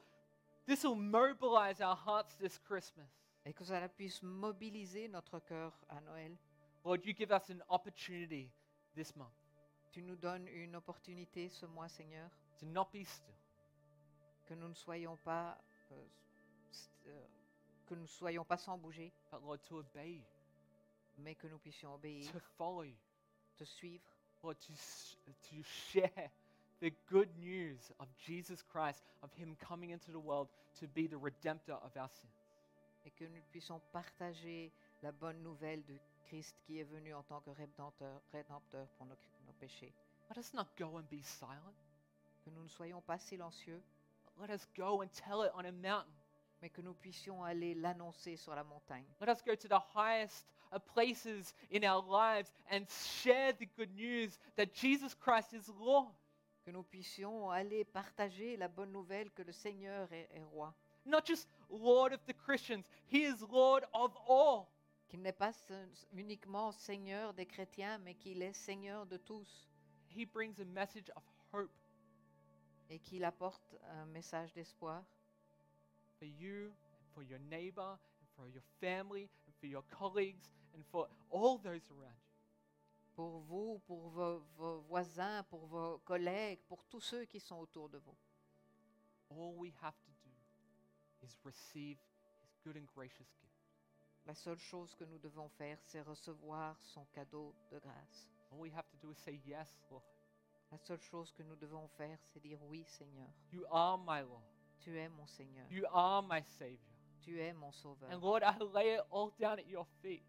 Speaker 3: this will mobilize our hearts this Christmas.
Speaker 2: Et que cela puisse mobiliser notre cœur à Noël.
Speaker 3: Lord, you give us an opportunity this month
Speaker 2: Tu nous donnes une opportunité ce mois, Seigneur,
Speaker 3: to not be still,
Speaker 2: que nous ne soyons pas, euh, euh, que nous ne soyons pas sans bouger,
Speaker 3: but Lord, to obey
Speaker 2: mais que nous puissions obéir,
Speaker 3: to follow you,
Speaker 2: te suivre,
Speaker 3: Lord, to, s- to share the good news of Jesus Christ, of Him coming into the world to be the redemptor of our sins.
Speaker 2: Et que nous puissions partager la bonne nouvelle de Christ qui est venu en tant que rédempteur, rédempteur pour nos, nos péchés.
Speaker 3: Let us not go and be silent.
Speaker 2: Que nous ne soyons pas silencieux,
Speaker 3: Let us go and tell it on a mountain.
Speaker 2: mais que nous puissions aller l'annoncer sur la montagne.
Speaker 3: Let us go to the highest of places in our lives and share the good news that Jesus Christ is Lord.
Speaker 2: Que nous puissions aller partager la bonne nouvelle que le Seigneur est, est roi.
Speaker 3: Not just Lord of the Christians, He is Lord of all.
Speaker 2: Qu'il n'est pas uniquement Seigneur des chrétiens, mais qu'il est Seigneur de tous.
Speaker 3: He brings a message of hope
Speaker 2: Et qu'il apporte un message d'espoir
Speaker 3: for you, for your neighbor, and for your family, and for your colleagues, and for all those around you.
Speaker 2: pour vous, pour vos, vos voisins, pour vos collègues, pour tous ceux qui sont autour de vous.
Speaker 3: All we have to
Speaker 2: La seule chose que nous devons faire, c'est recevoir son cadeau de grâce.
Speaker 3: All we have to do is say, Yes, Lord,
Speaker 2: La seule chose que nous devons faire, c'est dire oui, Seigneur.
Speaker 3: you are my Lord.
Speaker 2: Tu es mon Seigneur.
Speaker 3: You are my Savior.
Speaker 2: Tu es mon Sauveur.
Speaker 3: And Lord, I lay it all down at your feet.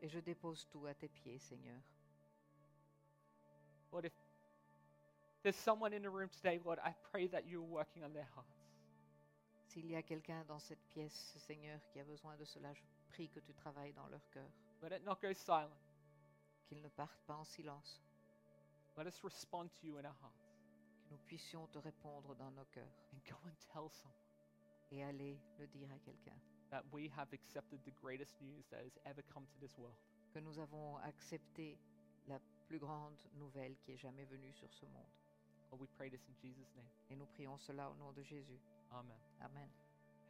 Speaker 2: Et je dépose tout à tes pieds, Seigneur.
Speaker 3: Lord, if there's someone in the room today, Lord, I pray that you're working on their hearts.
Speaker 2: S'il y a quelqu'un dans cette pièce, Seigneur, qui a besoin de cela, je prie que tu travailles dans leur cœur,
Speaker 3: Let it not go silent.
Speaker 2: qu'ils ne partent pas en silence,
Speaker 3: Let us respond to you in our hearts
Speaker 2: que nous puissions te répondre dans nos cœurs
Speaker 3: and go and tell someone
Speaker 2: et aller le dire à quelqu'un,
Speaker 3: that we have accepted the greatest news that has ever come to this world.
Speaker 2: que nous avons accepté la plus grande nouvelle qui est jamais venue sur ce monde.
Speaker 3: Lord, we pray this in Jesus' name.
Speaker 2: Et nous prions cela au nom de Jésus.
Speaker 3: Amen.
Speaker 2: Amen.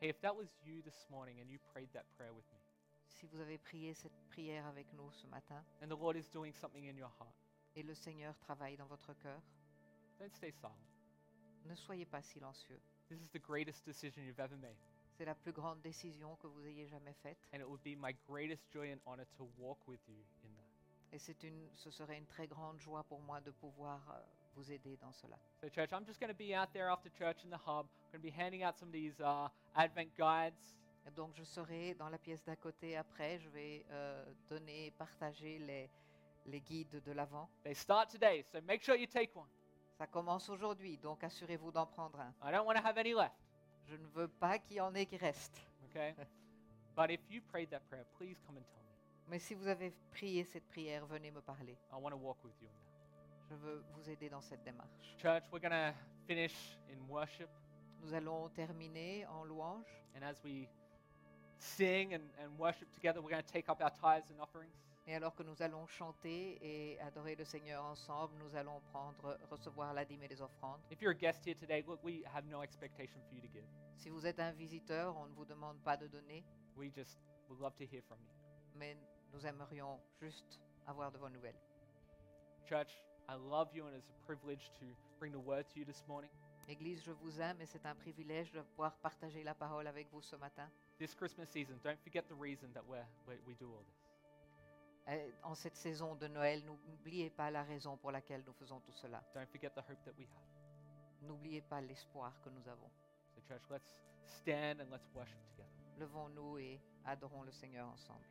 Speaker 3: Hey, if that was you this morning and you prayed that prayer with me,
Speaker 2: Si vous avez prié cette prière avec nous ce matin
Speaker 3: and the Lord is doing something in your heart,
Speaker 2: et le Seigneur travaille dans votre cœur,
Speaker 3: don't stay silent.
Speaker 2: ne soyez pas silencieux.
Speaker 3: This is the greatest decision you've ever made,
Speaker 2: C'est la plus grande décision que vous ayez jamais faite.
Speaker 3: and it would be my greatest joy and honor to walk with you in that.
Speaker 2: Et c'est une, ce serait une très grande joie pour moi de pouvoir euh, vous aider dans cela.
Speaker 3: So, church, I'm just going to be out there after church in the hub. I'm going to be handing out some of these uh, Advent guides.
Speaker 2: Donc je serai dans la pièce d'à côté après. Je vais euh, donner, partager les, les guides de l'avant.
Speaker 3: They start today, so make sure you take one.
Speaker 2: Ça commence aujourd'hui, donc assurez-vous d'en prendre un.
Speaker 3: I don't want to have any left.
Speaker 2: Je ne veux pas qu'il y en ait qui restent.
Speaker 3: Okay? But if you prayed that prayer, please come and tell me.
Speaker 2: Mais si vous avez prié cette prière, venez me parler.
Speaker 3: I want to walk with you in that.
Speaker 2: Je veux vous aider dans cette démarche.
Speaker 3: Church, we're to finish in worship.
Speaker 2: Nous allons terminer en louange.
Speaker 3: And as we sing and, and worship together, we're going to take up our tithes and offerings.
Speaker 2: Et alors que nous allons chanter et adorer le Seigneur ensemble, nous allons prendre, recevoir la dîme et les offrandes.
Speaker 3: If you're a guest here today, look, we have no expectation for you to give.
Speaker 2: Si vous êtes un visiteur, on ne vous demande pas de donner,
Speaker 3: We just would love to hear from you.
Speaker 2: mais nous aimerions juste avoir de vos nouvelles.
Speaker 3: Church, I love you, and it's a privilege to bring the word to you this morning.
Speaker 2: Église, je vous aime et c'est un privilège de pouvoir partager la parole avec vous ce matin.
Speaker 3: This Christmas season, don't forget the reason that we're, we we do all this.
Speaker 2: Et En cette saison de Noël, n'oubliez pas la raison pour laquelle nous faisons tout cela.
Speaker 3: Don't forget the hope that we have.
Speaker 2: N'oubliez pas l'espoir que nous avons.
Speaker 3: So, church, let's stand and let's worship together.
Speaker 2: Levons-nous et adorons le Seigneur ensemble.